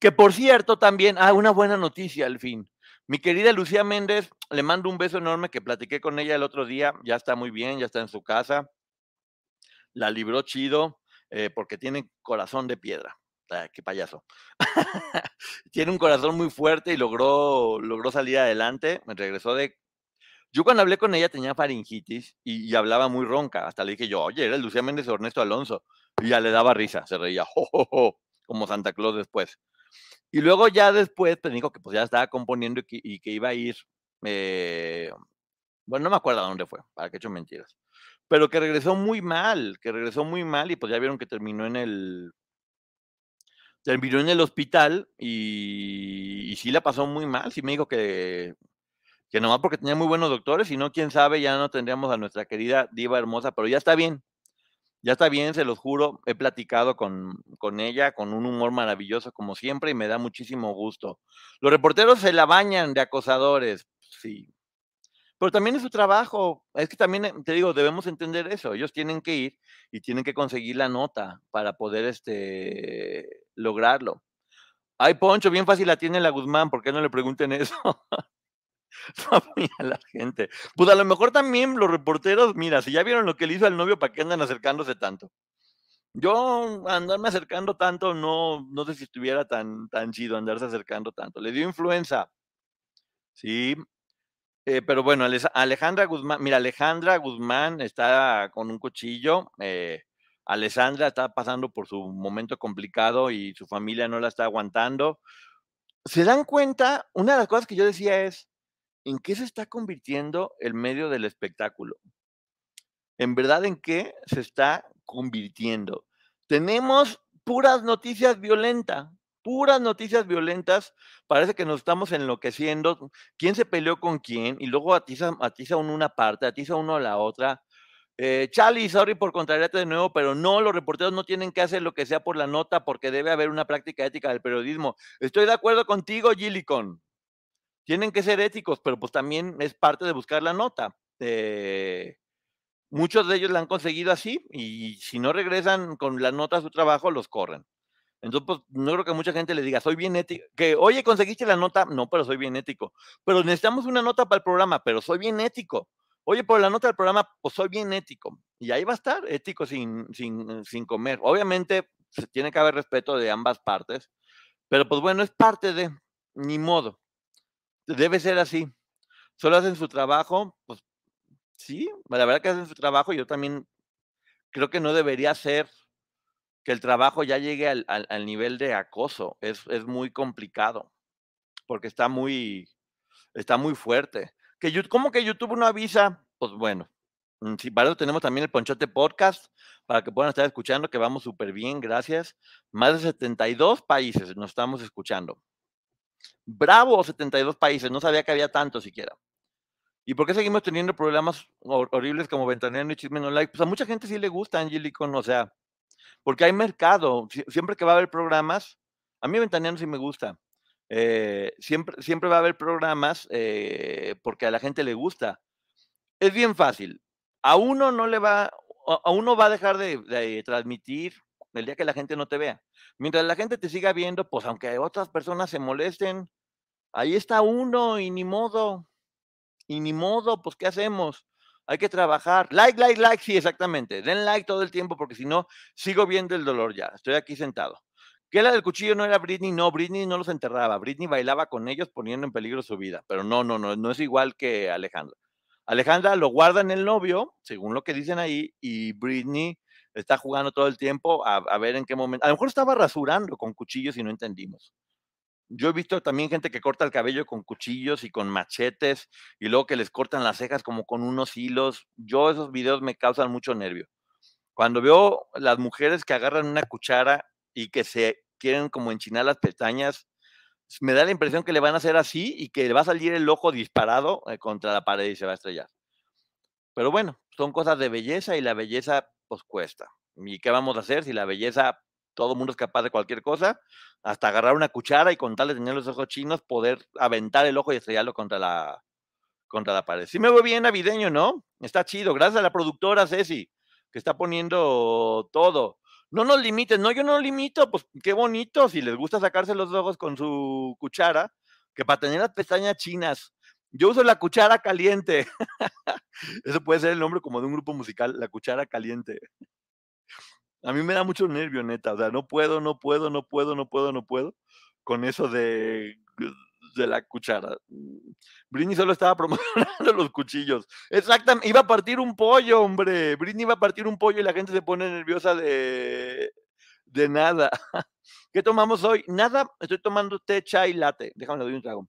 Que por cierto, también, ah, una buena noticia al fin. Mi querida Lucía Méndez, le mando un beso enorme que platiqué con ella el otro día. Ya está muy bien, ya está en su casa. La libró chido eh, porque tiene corazón de piedra. Qué payaso. Tiene un corazón muy fuerte y logró, logró salir adelante. Me regresó de. Yo cuando hablé con ella tenía faringitis y, hablaba muy ronca. Hasta le dije yo, oye, eres Lucía Méndez o Ernesto Alonso. Y ya le daba risa, se reía, jo, como Santa Claus después. Y luego ya después, pues dijo que pues ya estaba componiendo y que, iba a ir, eh, bueno, no me acuerdo dónde fue, para que he hecho mentiras, pero que regresó muy mal, que regresó muy mal y pues ya vieron que terminó en el, terminó en el hospital y, y sí la pasó muy mal, sí me dijo que, que nomás porque tenía muy buenos doctores, y no, quién sabe, ya no tendríamos a nuestra querida diva hermosa, pero ya está bien, ya está bien, se los juro, he platicado con, con ella con un humor maravilloso como siempre y me da muchísimo gusto. Los reporteros se la bañan de acosadores, sí, pero también es su trabajo. Es que también, eh, te digo, debemos entender eso. Ellos tienen que ir y tienen que conseguir la nota para poder este, lograrlo. Ay, Poncho, bien fácil la tiene la Guzmán, ¿por qué no le pregunten eso? a la gente. Pues a lo mejor también los reporteros, mira, si ya vieron lo que le hizo al novio, ¿para qué andan acercándose tanto? Yo andarme acercando tanto, no, no sé si estuviera tan, tan chido andarse acercando tanto. Le dio influenza. Sí, eh, pero bueno, Alejandra Guzmán, mira, Alejandra Guzmán está con un cuchillo. Eh, Alessandra está pasando por su momento complicado y su familia no la está aguantando. ¿Se dan cuenta? Una de las cosas que yo decía es, ¿en qué se está convirtiendo el medio del espectáculo? ¿En verdad en qué se está convirtiendo? Tenemos puras noticias violentas, puras noticias violentas, parece que nos estamos enloqueciendo, quién se peleó con quién, y luego atiza, atiza uno una parte, atiza uno la otra. Eh, Charlie, sorry por contrariarte de nuevo, pero no, los reporteros no tienen que hacer lo que sea por la nota porque debe haber una práctica ética del periodismo. Estoy de acuerdo contigo, Gillicon. Tienen que ser éticos, pero pues también es parte de buscar la nota. Eh, muchos de ellos la han conseguido así y si no regresan con la nota a su trabajo, los corren. Entonces, pues, no creo que mucha gente le diga, soy bien ético, que, oye, conseguiste la nota, no, pero soy bien ético. Pero necesitamos una nota para el programa, pero soy bien ético. Oye, por la nota del programa, pues soy bien ético. Y ahí va a estar, ético sin, sin, sin comer. Obviamente, se tiene que haber respeto de ambas partes, pero pues bueno, es parte de, ni modo. Debe ser así. Solo hacen su trabajo, pues sí, la verdad que hacen su trabajo, yo también creo que no debería ser que el trabajo ya llegue al, al, nivel de acoso. Es, es, muy complicado porque está muy, está muy fuerte. Que, ¿Cómo que YouTube no avisa? Pues bueno, mm, sí, para eso tenemos también el Ponchote Podcast para que puedan estar escuchando, que vamos súper bien, gracias. Más de 72 países nos estamos escuchando. Bravo, 72 países, no sabía que había tanto siquiera. ¿Y por qué seguimos teniendo problemas horribles como Ventaneando y Chisme No Like? Pues a mucha gente sí le gusta Angelicon, o sea, porque hay mercado. Siempre que va a haber programas, a mí Ventaneando sí me gusta. Eh, siempre, siempre va a haber programas eh, porque a la gente le gusta. Es bien fácil. A uno no le va, a uno va a dejar de, de, transmitir el día que la gente no te vea. Mientras la gente te siga viendo, pues aunque otras personas se molesten, ahí está uno y ni modo. Y ni modo, pues ¿qué hacemos? hay que trabajar. Like, like, like, sí, exactamente. Den like todo el tiempo porque si no, sigo viendo el dolor ya. Estoy aquí sentado. ¿Qué la del cuchillo no era Britney? No, Britney no los enterraba. Britney bailaba con ellos poniendo en peligro su vida. Pero no, no, no, no es igual que Alejandra. Alejandra lo guarda en el novio, según lo que dicen ahí, y Britney está jugando todo el tiempo a, a ver en qué momento. A lo mejor estaba rasurando con cuchillos y no entendimos. Yo he visto también gente que corta el cabello con cuchillos y con machetes y luego que les cortan las cejas como con unos hilos. Yo esos videos me causan mucho nervio. Cuando veo las mujeres que agarran una cuchara y que se quieren como enchinar las pestañas, me da la impresión que le van a hacer así y que le va a salir el ojo disparado eh, contra la pared y se va a estrellar. Pero bueno, son cosas de belleza y la belleza pues cuesta. ¿Y qué vamos a hacer si la belleza todo el mundo es capaz de cualquier cosa, hasta agarrar una cuchara y con tal de tener los ojos chinos, poder aventar el ojo y estrellarlo contra la, contra la pared. Sí me veo bien navideño, ¿no? Está chido. Gracias a la productora Ceci, que está poniendo todo. No nos limiten, no, yo no limito, pues qué bonito, si les gusta sacarse los ojos con su cuchara, que para tener las pestañas chinas. Yo uso la cuchara caliente. Eso puede ser el nombre como de un grupo musical, la cuchara caliente. A mí me da mucho nervio, neta. O sea, no puedo, no puedo, no puedo, no puedo, no puedo con eso de, de la cuchara. Britney solo estaba promocionando los cuchillos. Exactamente, iba a partir un pollo, hombre. Britney iba a partir un pollo y la gente se pone nerviosa de, de nada. ¿Qué tomamos hoy? Nada, estoy tomando té, chai, latte. Déjame le doy un trago.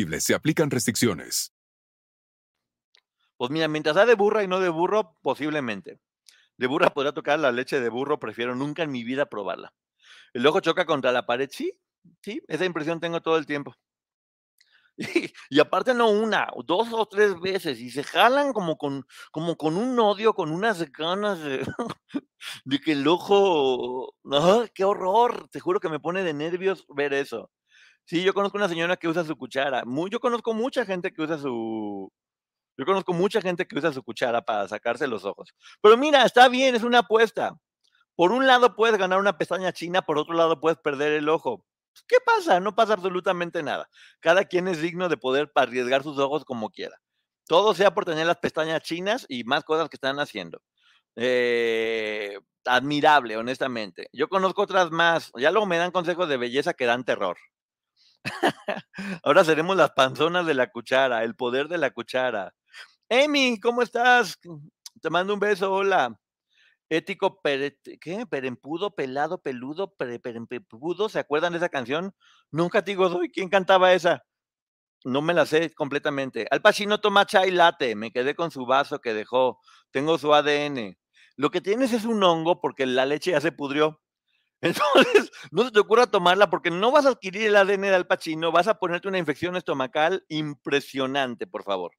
se aplican restricciones. Pues mira, mientras sea de burra y no de burro, posiblemente. De burra podría tocar la leche de burro, prefiero nunca en mi vida probarla. El ojo choca contra la pared, sí, sí, esa impresión tengo todo el tiempo. Y, aparte no una, dos o tres veces, y se jalan como con, como con un odio, con unas ganas de, que el ojo, ¡ah, qué horror! Te juro que me pone de nervios ver eso. Sí, yo conozco una señora que usa su cuchara. Yo conozco mucha gente que usa su. Yo conozco mucha gente que usa su cuchara para sacarse los ojos. Pero mira, está bien, es una apuesta. Por un lado puedes ganar una pestaña china, por otro lado puedes perder el ojo. ¿Qué pasa? No pasa absolutamente nada. Cada quien es digno de poder arriesgar sus ojos como quiera. Todo sea por tener las pestañas chinas y más cosas que están haciendo. Eh, admirable, honestamente. Yo conozco otras más. Ya luego me dan consejos de belleza que dan terror. Ahora seremos las panzonas de la cuchara, el poder de la cuchara. Amy, ¿cómo estás? Te mando un beso, hola. Ético, ¿qué? Perempudo, pelado, peludo, perempudo, ¿se acuerdan de esa canción? Nunca te digo, doy, ¿quién cantaba esa? No me la sé completamente. Al Pacino toma chai latte, me quedé con su vaso que dejó, tengo su ADN. Lo que tienes es un hongo porque la leche ya se pudrió. Entonces, no se te ocurra tomarla porque no vas a adquirir el ADN de Al Pacino, vas a ponerte una infección estomacal impresionante, por favor.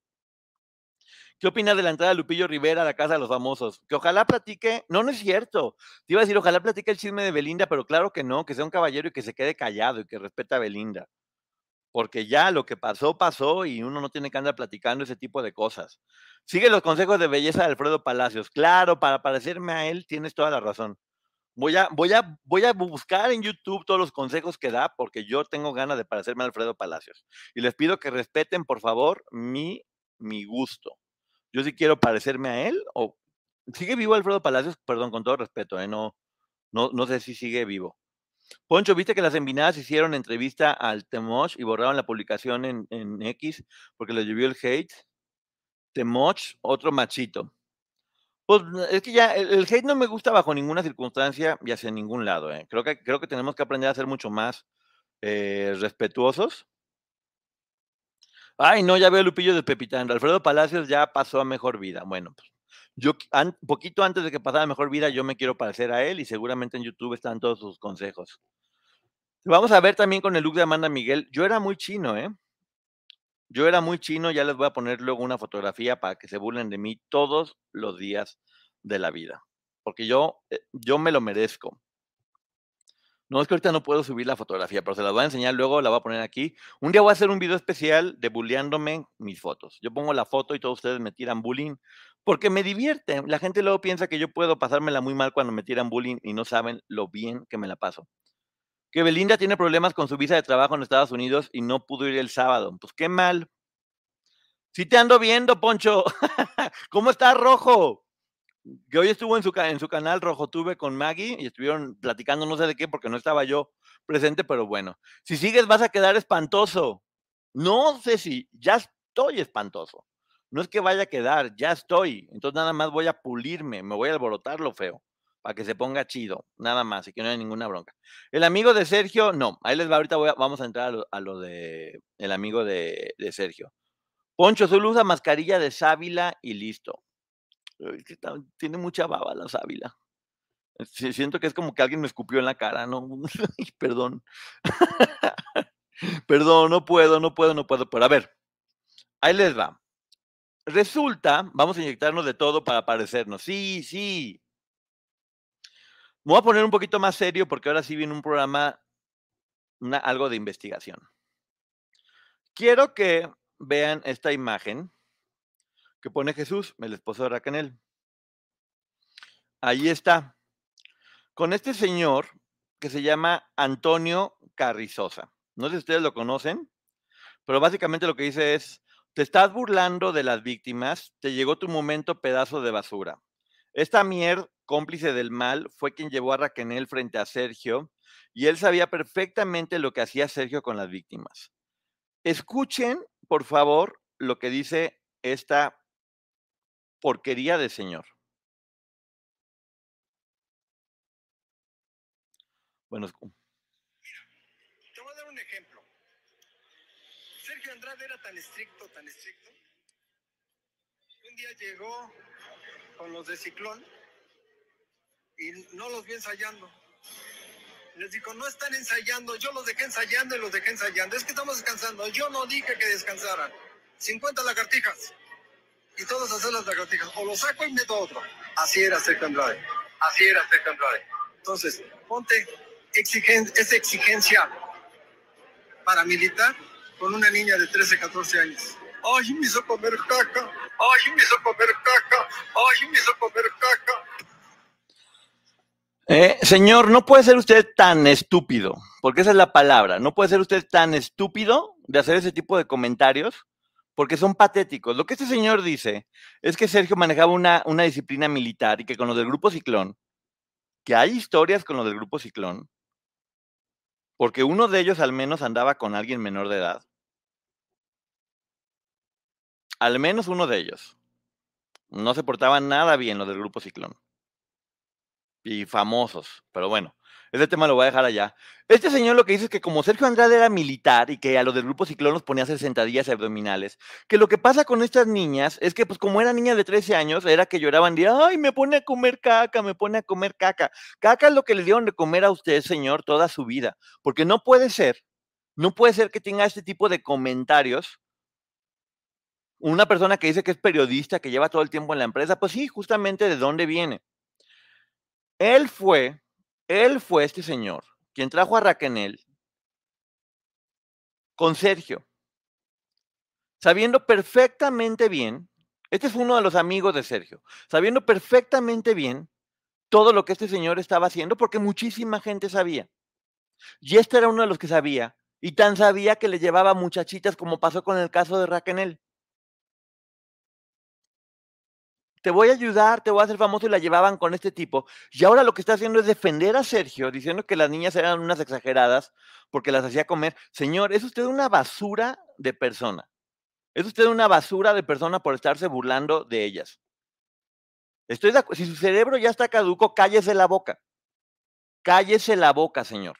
¿Qué opinas de la entrada de Lupillo Rivera a la Casa de los Famosos? Que ojalá platique, no, no es cierto. Te iba a decir, ojalá platique el chisme de Belinda, pero claro que no, que sea un caballero y que se quede callado y que respeta a Belinda. Porque ya lo que pasó, pasó y uno no tiene que andar platicando ese tipo de cosas. Sigue los consejos de belleza de Alfredo Palacios. Claro, para parecerme a él tienes toda la razón. Voy a, voy, a, voy a buscar en YouTube todos los consejos que da porque yo tengo ganas de parecerme a Alfredo Palacios. Y les pido que respeten, por favor, mi, mi gusto. Yo sí quiero parecerme a él o... ¿Sigue vivo Alfredo Palacios? Perdón, con todo respeto, ¿eh? no, no, sé si sigue vivo. Poncho, ¿viste que las envinadas hicieron entrevista al Temoch y borraron la publicación en, en X porque le llovió el hate? Temoch, otro machito. Pues es que ya el, hate no me gusta bajo ninguna circunstancia y hacia ningún lado. ¿eh? Creo, que, creo que tenemos que aprender a ser mucho más eh, respetuosos. Ay, no, ya veo Lupillo de Pepitán. Alfredo Palacios ya pasó a mejor vida. Bueno, pues yo, poquito antes de que pasara a mejor vida, yo me quiero parecer a él y seguramente en YouTube están todos sus consejos. Vamos a ver también con el look de Amanda Miguel. Yo era muy chino, ¿eh? Yo era muy chino, ya les voy a poner luego una fotografía para que se burlen de mí todos los días de la vida, porque yo, eh, yo me lo merezco. No es que ahorita no puedo subir la fotografía, pero se la voy a enseñar luego, la voy a poner aquí. Un día voy a hacer un video especial de bulleándome mis fotos. Yo pongo la foto y todos ustedes me tiran bullying porque me divierte. La gente luego piensa que yo puedo pasármela muy mal cuando me tiran bullying y no saben lo bien que me la paso que Belinda tiene problemas con su visa de trabajo en Estados Unidos y no pudo ir el sábado. Pues qué mal. Sí te ando viendo, Poncho. ¿Cómo está Rojo? Que hoy estuvo en su, en su canal Rojo Tuve con Maggie y estuvieron platicando no sé de qué porque no estaba yo presente, pero bueno. Si sigues vas a quedar espantoso. No sé si ya estoy espantoso. No es que vaya a quedar, ya estoy. Entonces nada más voy a pulirme, me voy a alborotar lo feo para que se ponga chido, nada más, y que no haya ninguna bronca. El amigo de Sergio, no, ahí les va, ahorita vamos a entrar a lo, de el amigo de, Sergio. Poncho, solo usa mascarilla de sábila y listo. Tiene mucha baba la sábila. Siento que es como que alguien me escupió en la cara, ¿no? Perdón. Perdón, no puedo, no puedo, no puedo. Pero a ver, ahí les va. Resulta, vamos a inyectarnos de todo para parecernos. Sí, sí, me voy a poner un poquito más serio porque ahora sí viene un programa, algo de investigación. Quiero que vean esta imagen que pone Jesús, el esposo de Raquel. Ahí está. con este señor que se llama Antonio Carrizosa. No sé si ustedes lo conocen, pero básicamente lo que dice es, te estás burlando de las víctimas, te llegó tu momento pedazo de basura. Esta mier, cómplice del mal, fue quien llevó a Raquel frente a Sergio y él sabía perfectamente lo que hacía Sergio con las víctimas. Escuchen, por favor, lo que dice esta porquería de señor. Bueno, te voy a dar un ejemplo. Sergio Andrade era tan estricto, tan estricto. Un día llegó con los de Ciclón y no los vi ensayando. Les digo, no están ensayando, yo los dejé ensayando y los dejé ensayando. Es que estamos descansando. Yo no dije que descansaran. 50 lagartijas. Y todos hacen las lagartijas. O lo saco y meto otro. Así era Sergio Andrade. Así era Sergio Andrade. Entonces, ponte exigen, esa exigencia paramilitar con una niña de 13, 14 años. Ay, me hizo comer caca. Ay, me hizo comer caca. Ay, me hizo comer caca. Eh, señor, no puede ser usted tan estúpido, porque esa es la palabra. No puede ser usted tan estúpido de hacer ese tipo de comentarios, porque son patéticos. Lo que este señor dice es que Sergio manejaba una, una disciplina militar y que con lo del grupo Ciclón, que hay historias con lo del grupo Ciclón, porque uno de ellos al menos andaba con alguien menor de edad. Al menos uno de ellos. No se portaba nada bien lo del grupo Ciclón. Y famosos, pero bueno, ese tema lo voy a dejar allá. Este señor lo que dice es que como Sergio Andrade era militar y que a los del grupo Ciclón los ponía a hacer sentadillas abdominales, que lo que pasa con estas niñas es que pues como eran niñas de 13 años, era que lloraban de, ay, me pone a comer caca, me pone a comer caca. Caca es lo que le dieron de comer a usted, señor, toda su vida. Porque no puede ser, no puede ser que tenga este tipo de comentarios una persona que dice que es periodista, que lleva todo el tiempo en la empresa, pues sí, justamente de dónde viene. Él fue él fue este señor quien trajo a Raquel con Sergio, sabiendo perfectamente bien, este es uno de los amigos de Sergio, sabiendo perfectamente bien todo lo que este señor estaba haciendo, porque muchísima gente sabía. Y este era uno de los que sabía, y tan sabía que le llevaba muchachitas como pasó con el caso de Raquel te voy a ayudar, te voy a hacer famoso y la llevaban con este tipo. Y ahora lo que está haciendo es defender a Sergio, diciendo que las niñas eran unas exageradas porque las hacía comer. Señor, es usted una basura de persona. Es usted una basura de persona por estarse burlando de ellas. Estoy de Si su cerebro ya está caduco, cállese la boca. Cállese la boca, señor.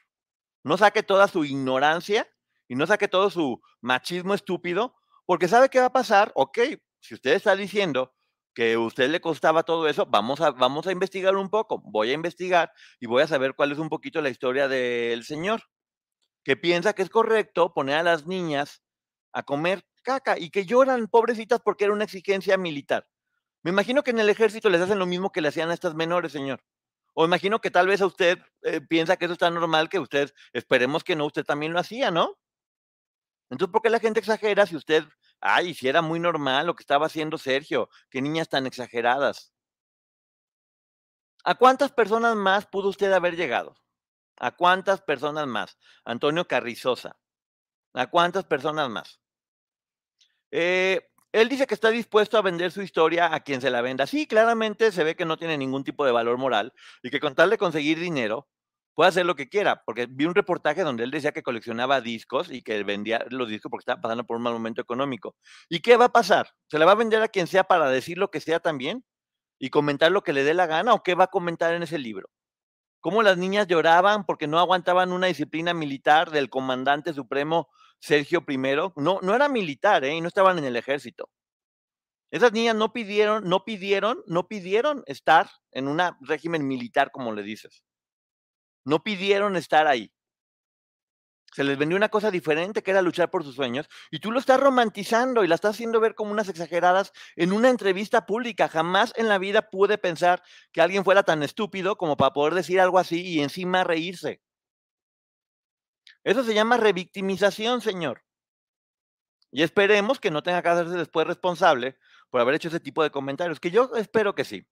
No saque toda su ignorancia y no saque todo su machismo estúpido, porque sabe qué va a pasar. Ok, si usted está diciendo que a usted le costaba todo eso, vamos a, vamos a investigar un poco, voy a investigar y voy a saber cuál es un poquito la historia del señor, que piensa que es correcto poner a las niñas a comer caca y que lloran pobrecitas porque era una exigencia militar. Me imagino que en el ejército les hacen lo mismo que le hacían a estas menores, señor. O imagino que tal vez a usted eh, piensa que eso está normal, que usted, esperemos que no, usted también lo hacía, ¿no? Entonces, ¿por qué la gente exagera si usted Ay, si era muy normal lo que estaba haciendo Sergio, qué niñas tan exageradas. ¿A cuántas personas más pudo usted haber llegado? ¿A cuántas personas más? Antonio Carrizosa. ¿A cuántas personas más? Eh, él dice que está dispuesto a vender su historia a quien se la venda. Sí, claramente se ve que no tiene ningún tipo de valor moral y que con tal de conseguir dinero, puede hacer lo que quiera, porque vi un reportaje donde él decía que coleccionaba discos y que vendía los discos porque estaba pasando por un mal momento económico. ¿Y qué va a pasar? ¿Se le va a vender a quien sea para decir lo que sea también? ¿Y comentar lo que le dé la gana? ¿O qué va a comentar en ese libro? ¿Cómo las niñas lloraban porque no aguantaban una disciplina militar del comandante supremo Sergio I? No, no era militar, ¿eh? Y no estaban en el ejército. Esas niñas no pidieron, no pidieron, no pidieron estar en un régimen militar, como le dices. No pidieron estar ahí. Se les vendió una cosa diferente que era luchar por sus sueños y tú lo estás romantizando y la estás haciendo ver como unas exageradas en una entrevista pública. Jamás en la vida pude pensar que alguien fuera tan estúpido como para poder decir algo así y encima reírse. Eso se llama revictimización, señor. Y esperemos que no tenga que hacerse después responsable por haber hecho ese tipo de comentarios, que yo espero que sí.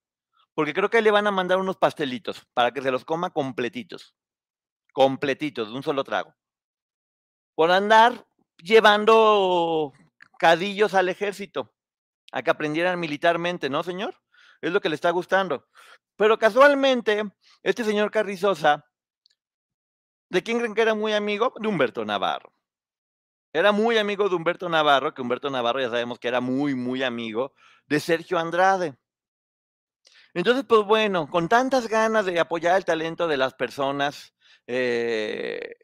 Porque creo que le van a mandar unos pastelitos para que se los coma completitos, completitos, de un solo trago. Por andar llevando cadillos al ejército, a que aprendieran militarmente, ¿no, señor? Es lo que le está gustando. Pero casualmente, este señor Carrizosa, ¿de quién creen que era muy amigo? De Humberto Navarro. Era muy amigo de Humberto Navarro, que Humberto Navarro ya sabemos que era muy, muy amigo de Sergio Andrade. Entonces, pues bueno, con tantas ganas de apoyar el talento de las personas, eh,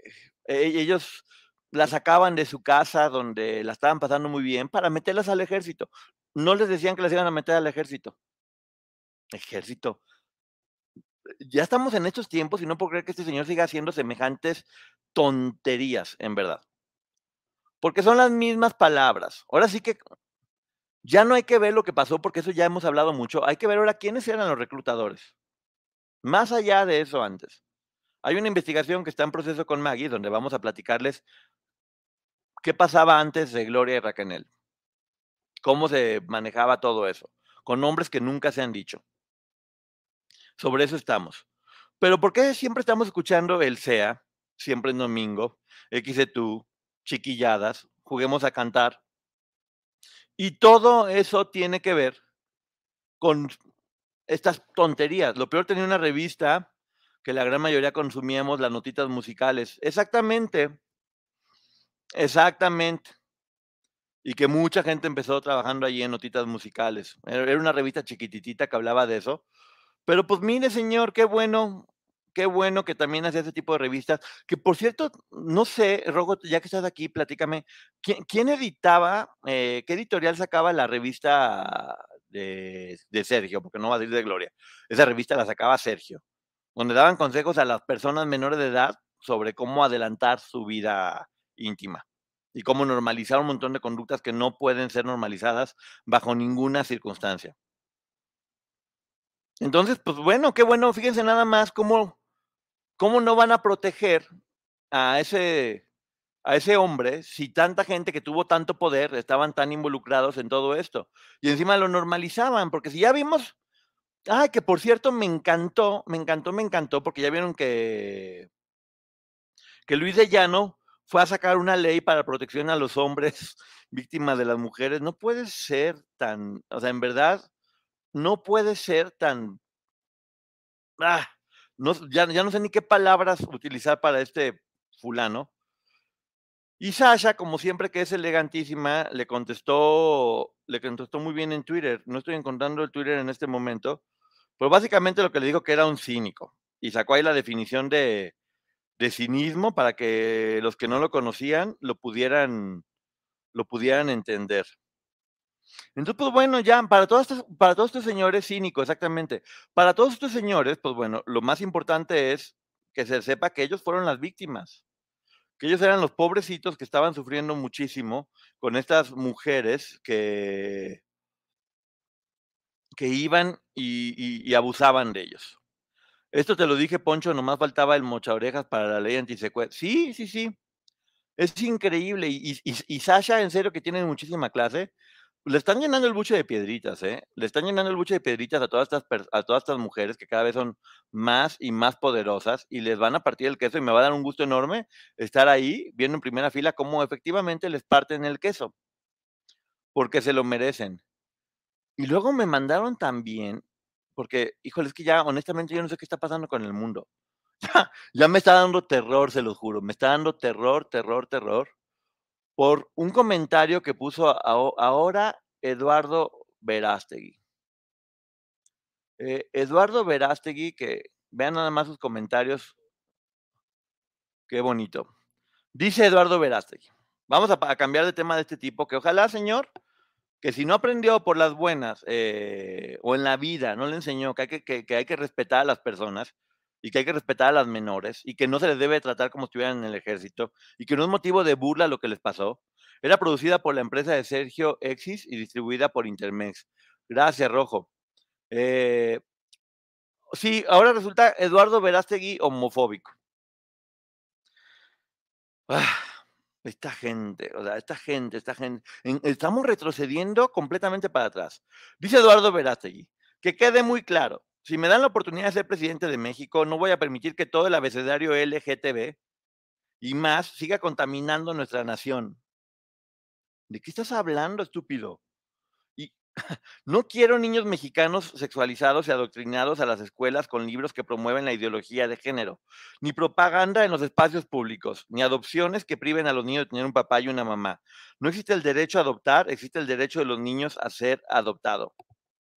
e-, ellos la sacaban de su casa donde la estaban pasando muy bien para meterlas al ejército. No les decían que las iban a meter al ejército. Ejército. Ya estamos en estos tiempos y no puedo creer que este señor siga haciendo semejantes tonterías, en verdad. Porque son las mismas palabras. Ahora sí que ya no hay que ver lo que pasó porque eso ya hemos hablado mucho. Hay que ver ahora quiénes eran los reclutadores. Más allá de eso antes. Hay una investigación que está en proceso con Maggie donde vamos a platicarles qué pasaba antes de Gloria y Raquel. Cómo se manejaba todo eso. Con nombres que nunca se han dicho. Sobre eso estamos. Pero ¿por qué siempre estamos escuchando el SEA? Siempre en domingo. XETU, chiquilladas, juguemos a cantar. Y todo eso tiene que ver con estas tonterías. Lo peor tenía una revista que la gran mayoría consumíamos las notitas musicales. Exactamente. Exactamente. Y que mucha gente empezó trabajando allí en notitas musicales. Era una revista chiquititita que hablaba de eso. Pero pues mire, señor, qué bueno, qué bueno que también hacía ese tipo de revistas. Que por cierto, no sé, Rogo, ya que estás aquí, platícame, ¿quién, editaba, eh, qué editorial sacaba la revista de, Sergio? Porque no va a decir de Gloria. Esa revista la sacaba Sergio, donde daban consejos a las personas menores de edad sobre cómo adelantar su vida íntima y cómo normalizar un montón de conductas que no pueden ser normalizadas bajo ninguna circunstancia. Entonces, pues bueno, qué bueno, fíjense nada más cómo ¿cómo no van a proteger a ese, a ese hombre si tanta gente que tuvo tanto poder estaban tan involucrados en todo esto? Y encima lo normalizaban, porque si ya vimos, ay, que por cierto me encantó, me encantó, me encantó, porque ya vieron que, que Luis de Llano fue a sacar una ley para protección a los hombres víctimas de las mujeres. No puede ser tan, o sea, en verdad, no puede ser tan... Ah, ya, no sé ni qué palabras utilizar para este fulano. Y Sasha, como siempre que es elegantísima, le contestó, le contestó muy bien en Twitter. No estoy encontrando el Twitter en este momento, pero básicamente lo que le digo que era un cínico. Y sacó ahí la definición de, de cinismo para que los que no lo conocían lo pudieran, lo pudieran entender. Entonces, pues bueno, ya, para todos, estos, para todos estos señores, cínicos, exactamente. Para todos estos señores, pues bueno, lo más importante es que se sepa que ellos fueron las víctimas, que ellos eran los pobrecitos que estaban sufriendo muchísimo con estas mujeres que, que iban y, abusaban de ellos. Esto te lo dije, Poncho, nomás faltaba el mocha orejas para la ley antisecuestro. Sí, sí, sí. Es increíble. Y, y, y, Sasha, en serio, que tiene muchísima clase, le están llenando el buche de piedritas, ¿eh? Le están llenando el buche de piedritas a todas estas a todas estas mujeres que cada vez son más y más poderosas y les van a partir el queso y me va a dar un gusto enorme estar ahí viendo en primera fila cómo efectivamente les parten el queso. Porque se lo merecen. Y luego me mandaron también, porque, híjole, es que ya honestamente yo no sé qué está pasando con el mundo. Ya, ya me está dando terror, se lo juro. Me está dando terror, terror, terror por un comentario que puso ahora Eduardo Verástegui. Eh, Eduardo Verástegui, que vean nada más sus comentarios. Qué bonito. Dice Eduardo Verástegui. Vamos a, cambiar de tema de este tipo, que ojalá, señor, que si no aprendió por las buenas eh, o en la vida, no le enseñó que hay que, que hay que respetar a las personas, y que hay que respetar a las menores y que no se les debe tratar como estuvieran en el ejército y que no es motivo de burla lo que les pasó. Era producida por la empresa de Sergio Exis y distribuida por Intermex. Gracias, Rojo. Eh, sí, ahora resulta Eduardo Verástegui homofóbico. Ah, esta gente, o sea, esta gente, esta gente. estamos retrocediendo completamente para atrás. Dice Eduardo Verástegui, que quede muy claro, Si me dan la oportunidad de ser presidente de México, no voy a permitir que todo el abecedario LGTB y más siga contaminando nuestra nación. ¿De qué estás hablando, estúpido? Y no quiero niños mexicanos sexualizados y adoctrinados a las escuelas con libros que promueven la ideología de género, ni propaganda en los espacios públicos, ni adopciones que priven a los niños de tener un papá y una mamá. No existe el derecho a adoptar, existe el derecho de los niños a ser adoptado.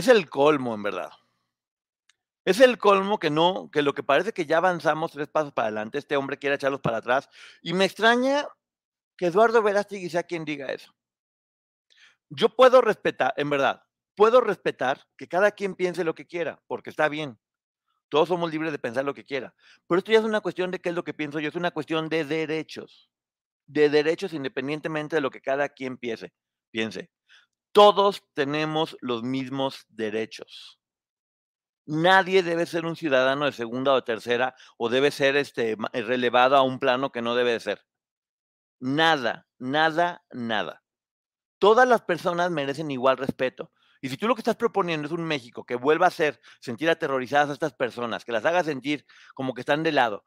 Es el colmo, en verdad. Es el colmo que no, que lo que parece que ya avanzamos tres pasos para adelante, este hombre quiere echarlos para atrás. Y me extraña que Eduardo Verástegui sea quien diga eso. Yo puedo respetar, en verdad, puedo respetar que cada quien piense lo que quiera, porque está bien. Todos somos libres de pensar lo que quiera. Pero esto ya es una cuestión de qué es lo que pienso yo, es una cuestión de derechos. De derechos independientemente de lo que cada quien piense. piense. Todos tenemos los mismos derechos. Nadie debe ser un ciudadano de segunda o tercera o debe ser este, eh, relevado a un plano que no debe de ser. Nada, nada, nada. Todas las personas merecen igual respeto. Y si tú lo que estás proponiendo es un México que vuelva a hacer sentir aterrorizadas a estas personas, que las haga sentir como que están de lado,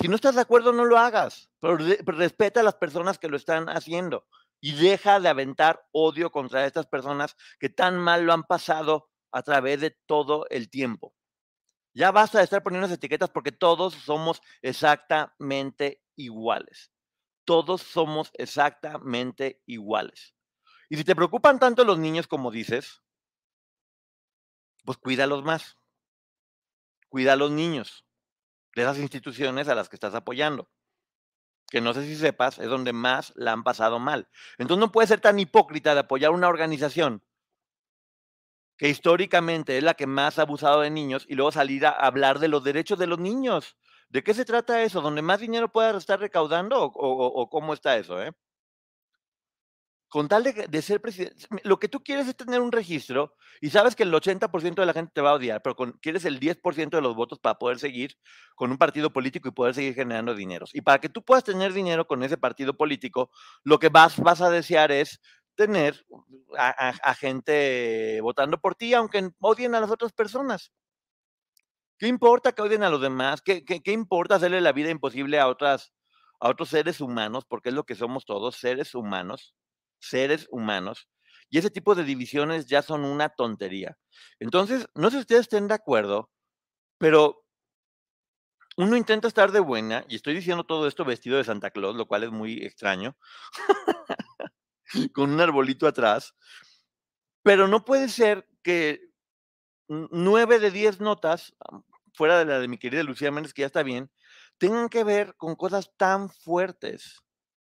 si no estás de acuerdo, no lo hagas, pero, respeta a las personas que lo están haciendo y deja de aventar odio contra estas personas que tan mal lo han pasado a través de todo el tiempo. Ya basta de estar poniendo las etiquetas porque todos somos exactamente iguales. Todos somos exactamente iguales. Y si te preocupan tanto los niños como dices, pues cuídalos más. Cuida a los niños de esas instituciones a las que estás apoyando. Que no sé si sepas, es donde más la han pasado mal. Entonces no puedes ser tan hipócrita de apoyar una organización que históricamente es la que más ha abusado de niños, y luego salir a hablar de los derechos de los niños. ¿De qué se trata eso? ¿Donde más dinero pueda estar recaudando o, cómo está eso? Eh? Con tal de, ser presidente, lo que tú quieres es tener un registro y sabes que el 80% de la gente te va a odiar, pero quieres el 10% de los votos para poder seguir con un partido político y poder seguir generando dineros. Y para que tú puedas tener dinero con ese partido político, lo que vas, a desear es tener a, gente votando por ti, aunque odien a las otras personas. ¿Qué importa que odien a los demás? ¿Qué, importa hacerle la vida imposible a otros seres humanos? Porque es lo que somos todos, seres humanos, seres humanos. Y ese tipo de divisiones ya son una tontería. Entonces, no sé si ustedes estén de acuerdo, pero uno intenta estar de buena, y estoy diciendo todo esto vestido de Santa Claus, lo cual es muy extraño. con un arbolito atrás. Pero no puede ser que nueve de diez notas, fuera de la de mi querida Lucía Méndez, que ya está bien, tengan que ver con cosas tan fuertes,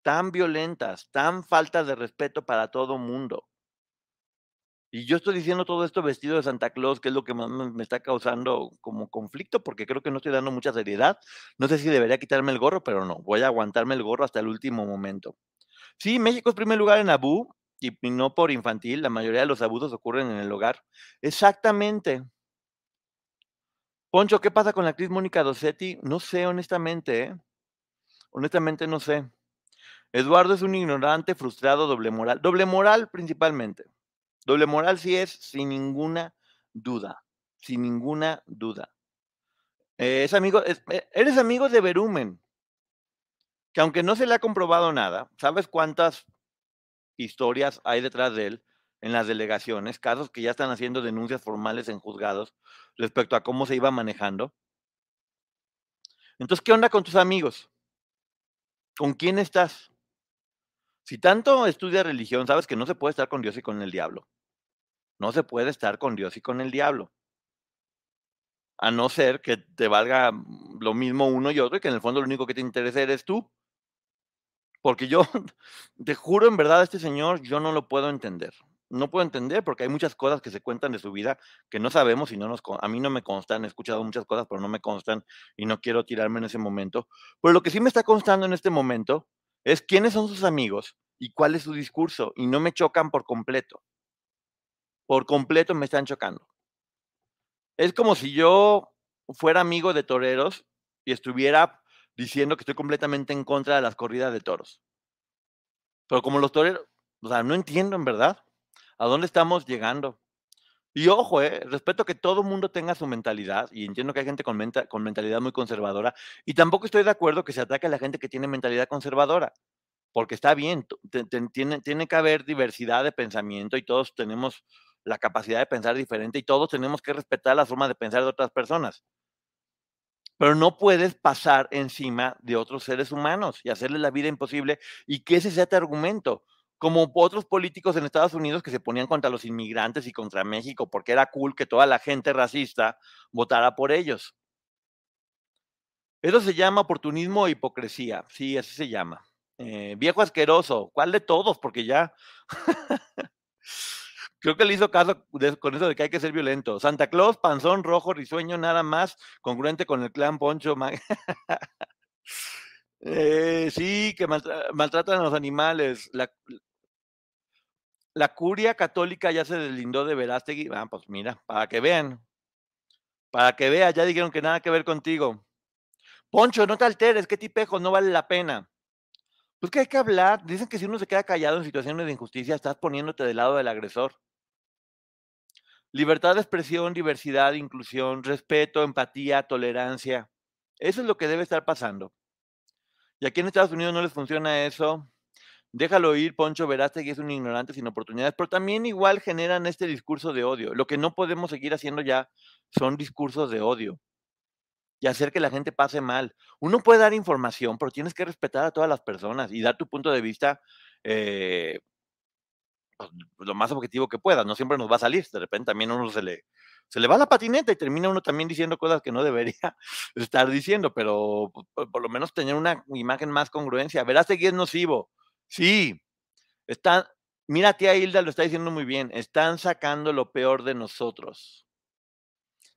tan violentas, tan falta de respeto para todo mundo. Y yo estoy diciendo todo esto vestido de Santa Claus, que es lo que más me está causando como conflicto, porque creo que no estoy dando mucha seriedad. No sé si debería quitarme el gorro, pero no, voy a aguantarme el gorro hasta el último momento. Sí, México es primer lugar en abú y, no por infantil, la mayoría de los abusos ocurren en el hogar. Exactamente. Poncho, ¿qué pasa con la actriz Mónica Dossetti? No sé, honestamente, ¿eh? Honestamente no sé. Eduardo es un ignorante, frustrado, doble moral. Doble moral principalmente. Doble moral sí es, sin ninguna duda. Sin ninguna duda. Eh, es amigo, eh, eres amigo de Berumen que aunque no se le ha comprobado nada, ¿sabes cuántas historias hay detrás de él en las delegaciones? Casos que ya están haciendo denuncias formales en juzgados respecto a cómo se iba manejando. Entonces, ¿qué onda con tus amigos? ¿Con quién estás? Si tanto estudias religión, sabes que no se puede estar con Dios y con el diablo. No se puede estar con Dios y con el diablo. A no ser que te valga lo mismo uno y otro y que en el fondo lo único que te interesa eres tú. Porque yo, te juro en verdad, este señor, yo no lo puedo entender. no puedo entender porque hay muchas cosas que se cuentan de su vida que no sabemos y no nos, a mí no me constan, he escuchado muchas cosas, pero no me constan y no quiero tirarme en ese momento. Pero lo que sí me está constando en este momento es quiénes son sus amigos y cuál es su discurso y no me chocan por completo. Por completo me están chocando. Es como si yo fuera amigo de toreros y estuviera diciendo que estoy completamente en contra de las corridas de toros. Pero como los toreros, o sea, no entiendo en verdad a dónde estamos llegando. Y ojo, eh, respeto que todo mundo tenga su mentalidad y entiendo que hay gente con, mentalidad muy conservadora y tampoco estoy de acuerdo que se ataque a la gente que tiene mentalidad conservadora, porque está bien, tiene, tiene que haber diversidad de pensamiento y todos tenemos la capacidad de pensar diferente y todos tenemos que respetar la forma de pensar de otras personas. Pero no puedes pasar encima de otros seres humanos y hacerles la vida imposible y que ese sea tu argumento como otros políticos en Estados Unidos que se ponían contra los inmigrantes y contra México porque era cool que toda la gente racista votara por ellos. Eso se llama oportunismo e hipocresía, sí, así se llama. Eh, viejo asqueroso, ¿cuál de todos? Porque ya creo que le hizo caso con eso de que hay que ser violento. Santa Claus, panzón, rojo, risueño, nada más, congruente con el clan Poncho. eh, sí, que maltratan a los animales. La, curia católica ya se deslindó de Verástegui. Ah, pues mira, para que vean. Para que vean, ya dijeron que nada que ver contigo. Poncho, no te alteres, qué tipejo, no vale la pena. Pues que hay que hablar. Dicen que si uno se queda callado en situaciones de injusticia, estás poniéndote del lado del agresor. Libertad de expresión, diversidad, inclusión, respeto, empatía, tolerancia. Eso es lo que debe estar pasando. Y aquí en Estados Unidos no les funciona eso. Déjalo ir, Poncho que es un ignorante sin oportunidades, pero también igual generan este discurso de odio. Lo que no podemos seguir haciendo ya son discursos de odio y hacer que la gente pase mal. Uno puede dar información, pero tienes que respetar a todas las personas y dar tu punto de vista eh, pues, lo más objetivo que puedas. No siempre nos va a salir. De repente también uno se le, se le va la patineta y termina uno también diciendo cosas que no debería estar diciendo, pero por, lo menos tener una imagen más congruencia. Verás que es nocivo Sí, están, mira, tía Hilda lo está diciendo muy bien, están sacando lo peor de nosotros.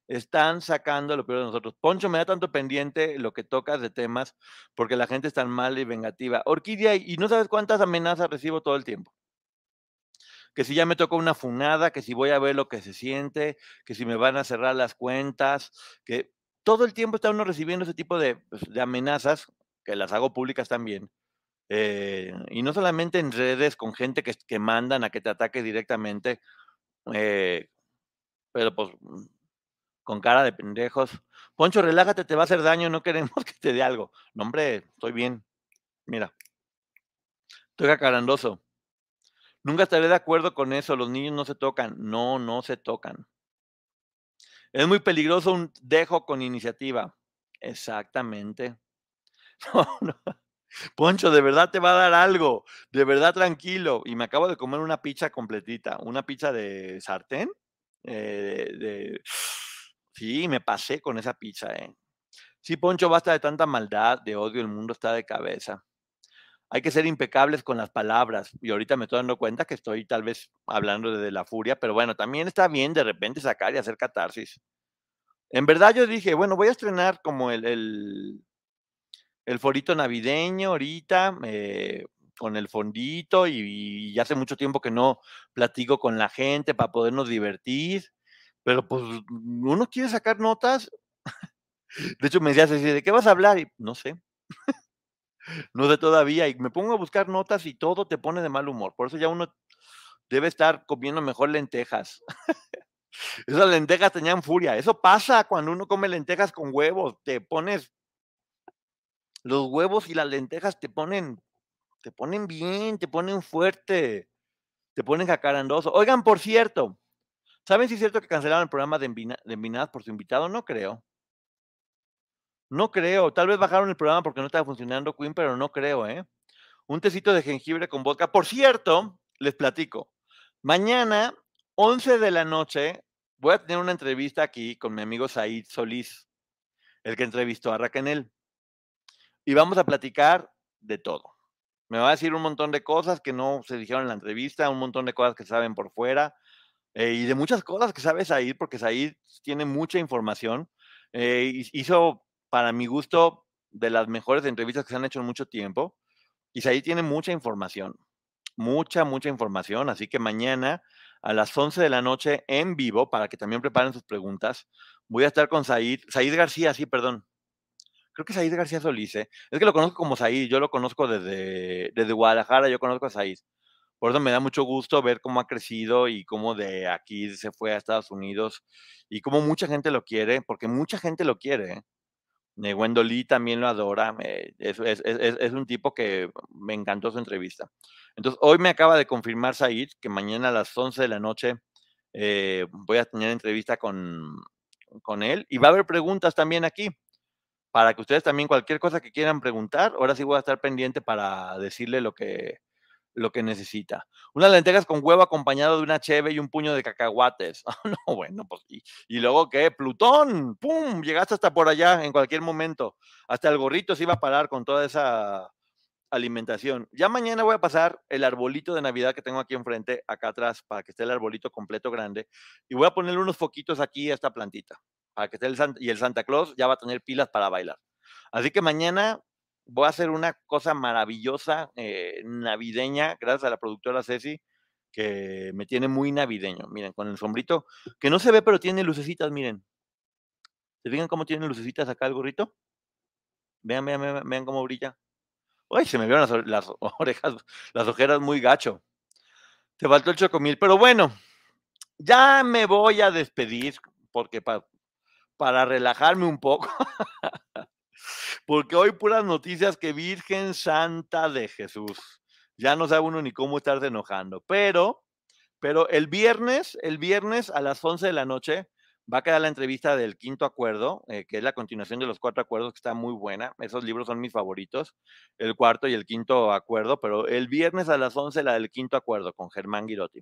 Están sacando lo peor de nosotros. Poncho, me da tanto pendiente lo que tocas de temas porque la gente es tan mala y vengativa. Orquídea, y no sabes cuántas amenazas recibo todo el tiempo. Que si ya me toca una funada, que si voy a ver lo que se siente, que si me van a cerrar las cuentas, que todo el tiempo está uno recibiendo ese tipo de, pues, de amenazas, que las hago públicas también, eh, y no solamente en redes con gente que, que mandan a que te ataque directamente, eh, pero pues mm, con cara de pendejos. Poncho, relájate, te va a hacer daño, no queremos que te dé algo. No, hombre, estoy bien. Mira, estoy acarandoso. Nunca estaré de acuerdo con eso, los niños no se tocan. No, no se tocan. Es muy peligroso un dejo con iniciativa. Exactamente. No, no. Poncho, de verdad te va a dar algo, de verdad tranquilo. Y me acabo de comer una pizza completita, una pizza de sartén. Eh, Sí, me pasé con esa pizza, ¿eh? Sí, Poncho, basta de tanta maldad, de odio, el mundo está de cabeza. Hay que ser impecables con las palabras. Y ahorita me estoy dando cuenta que estoy tal vez hablando de la furia, pero bueno, también está bien de repente sacar y hacer catarsis. En verdad yo dije, bueno, voy a estrenar como el, el forito navideño ahorita, eh, con el fondito y, ya hace mucho tiempo que no platico con la gente para podernos divertir, pero pues uno quiere sacar notas. De hecho me decías así, ¿de qué vas a hablar? Y no sé. No sé todavía. Y me pongo a buscar notas y todo te pone de mal humor. Por eso ya uno debe estar comiendo mejor lentejas. Esas lentejas tenían furia. Eso pasa cuando uno come lentejas con huevos. Te pones los huevos y las lentejas te ponen, te ponen bien, te ponen fuerte, te ponen jacarandoso. Oigan, por cierto, ¿saben si es cierto que cancelaron el programa de, Envinadas por su invitado? No creo. No creo. Tal vez bajaron el programa porque no estaba funcionando Queen, pero no creo, ¿eh? Un tecito de jengibre con vodka. Por cierto, les platico. Mañana, 11 de la noche, voy a tener una entrevista aquí con mi amigo Said Solís, el que entrevistó a Raquel y vamos a platicar de todo. Me va a decir un montón de cosas que no se dijeron en la entrevista, un montón de cosas que saben por fuera eh, y de muchas cosas que sabe Said, porque Said tiene mucha información. Eh, hizo, para mi gusto, de las mejores entrevistas que se han hecho en mucho tiempo. Y Said tiene mucha información, mucha, mucha información. Así que mañana a las 11 de la noche en vivo, para que también preparen sus preguntas, voy a estar con Said, Said García, sí, perdón. Creo que Said García Solís, ¿eh? Es que lo conozco como Said, yo lo conozco desde, desde Guadalajara, yo conozco a Said. Por eso me da mucho gusto ver cómo ha crecido y cómo de aquí se fue a Estados Unidos y cómo mucha gente lo quiere, porque mucha gente lo quiere. ¿eh? Lee también lo adora. es, es, un tipo que me encantó su entrevista. Entonces, hoy me acaba de confirmar Said que mañana a las 11 de la noche eh, voy a tener entrevista con, con él y va a haber preguntas también aquí para que ustedes también cualquier cosa que quieran preguntar, ahora sí voy a estar pendiente para decirle lo que, lo que necesita. Unas lentejas con huevo acompañado de una cheve y un puño de cacahuates. no, bueno, pues, y, y, luego qué, Plutón, ¡pum! Llegaste hasta por allá en cualquier momento. Hasta el gorrito se iba a parar con toda esa alimentación. Ya mañana voy a pasar el arbolito de Navidad que tengo aquí enfrente, acá atrás, para que esté el arbolito completo grande. Y voy a ponerle unos foquitos aquí a esta plantita, para que esté el y el Santa Claus ya va a tener pilas para bailar. Así que mañana voy a hacer una cosa maravillosa, eh, navideña, gracias a la productora Ceci, que me tiene muy navideño. Miren, con el sombrito, que no se ve, pero tiene lucecitas, miren. ¿Se fijan cómo tiene lucecitas acá el gorrito? Vean, vean, vean, cómo brilla. Uy, se me vieron las, orejas, las ojeras muy gacho. Te faltó el chocomil, pero bueno, ya me voy a despedir porque para relajarme un poco. porque hoy puras noticias que Virgen Santa de Jesús. Ya no sabe uno ni cómo estarse enojando. Pero, pero el viernes, el viernes a las 11 de la noche, va a quedar la entrevista del quinto acuerdo, eh, que es la continuación de los cuatro acuerdos, que está muy buena. Esos libros son mis favoritos, el cuarto y el quinto acuerdo, pero el viernes a las 11 la del quinto acuerdo con Germán Girotti.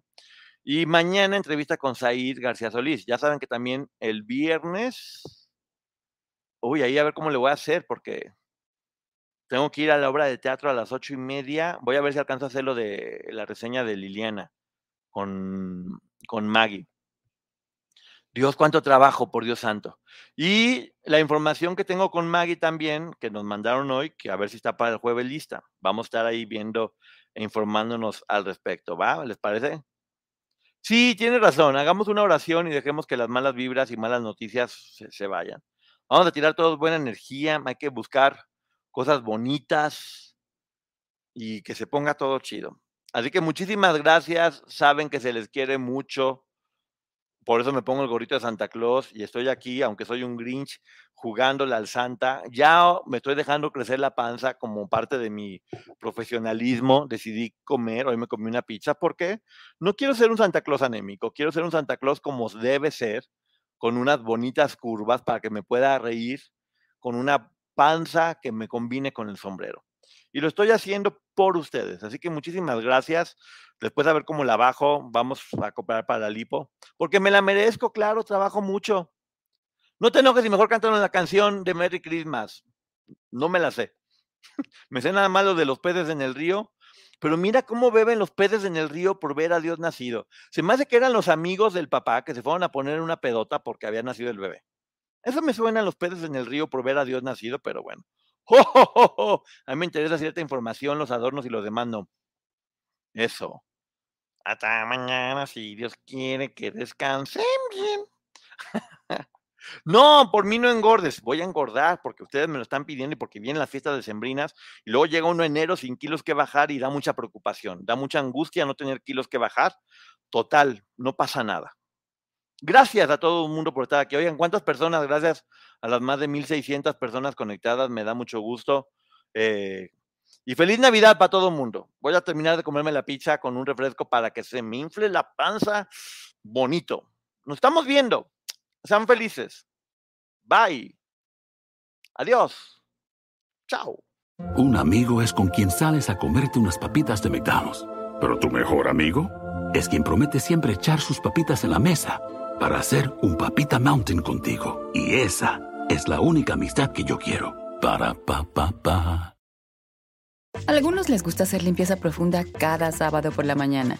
Y mañana entrevista con Said García Solís. Ya saben que también el viernes, uy, ahí a ver cómo le voy a hacer, porque tengo que ir a la obra de teatro a las ocho y media. Voy a ver si alcanzo a hacer lo de la reseña de Liliana con, con Maggie. Dios, cuánto trabajo, por Dios santo. Y la información que tengo con Maggie también, que nos mandaron hoy, que a ver si está para el jueves lista. Vamos a estar ahí viendo e informándonos al respecto, ¿va? ¿Les parece? Sí, tiene razón. Hagamos una oración y dejemos que las malas vibras y malas noticias se, se vayan. Vamos a tirar todos buena energía, hay que buscar cosas bonitas y que se ponga todo chido. Así que muchísimas gracias. Saben que se les quiere mucho por eso me pongo el gorrito de Santa Claus y estoy aquí, aunque soy un Grinch, jugándole al Santa. Ya me estoy dejando crecer la panza como parte de mi profesionalismo. Decidí comer, hoy me comí una pizza porque no quiero ser un Santa Claus anémico, quiero ser un Santa Claus como debe ser, con unas bonitas curvas para que me pueda reír, con una panza que me combine con el sombrero. Y lo estoy haciendo por ustedes. Así que muchísimas gracias. Después a ver cómo la bajo, vamos a cooperar para la lipo. Porque me la merezco, claro, trabajo mucho. No te enojes si mejor cantaron la canción de Merry Christmas. No me la sé. me sé nada más lo de los peces en el río. Pero mira cómo beben los peces en el río por ver a Dios nacido. Se me hace que eran los amigos del papá que se fueron a poner una pedota porque había nacido el bebé. Eso me suena a los peces en el río por ver a Dios nacido, pero bueno. A mí me interesa cierta información, los adornos y los demás no. Eso. Hasta mañana, si Dios quiere que descansen bien. no, por mí no engordes. Voy a engordar porque ustedes me lo están pidiendo y porque vienen las fiestas decembrinas y luego llega uno enero sin kilos que bajar y da mucha preocupación, da mucha angustia no tener kilos que bajar. Total, no pasa nada. Gracias a todo el mundo por estar aquí. Oigan, ¿cuántas personas? Gracias a las más de 1.600 personas conectadas. Me da mucho gusto. Eh, y feliz Navidad para todo el mundo. Voy a terminar de comerme la pizza con un refresco para que se me infle la panza bonito. Nos estamos viendo. Sean felices. Bye. Adiós. Chao. Un amigo es con quien sales a comerte unas papitas de McDonald's. Pero tu mejor amigo es quien promete siempre echar sus papitas en la mesa para hacer un papita mountain contigo. Y esa es la única amistad que yo quiero. Para pa pa pa. Algunos les gusta hacer limpieza profunda cada sábado por la mañana.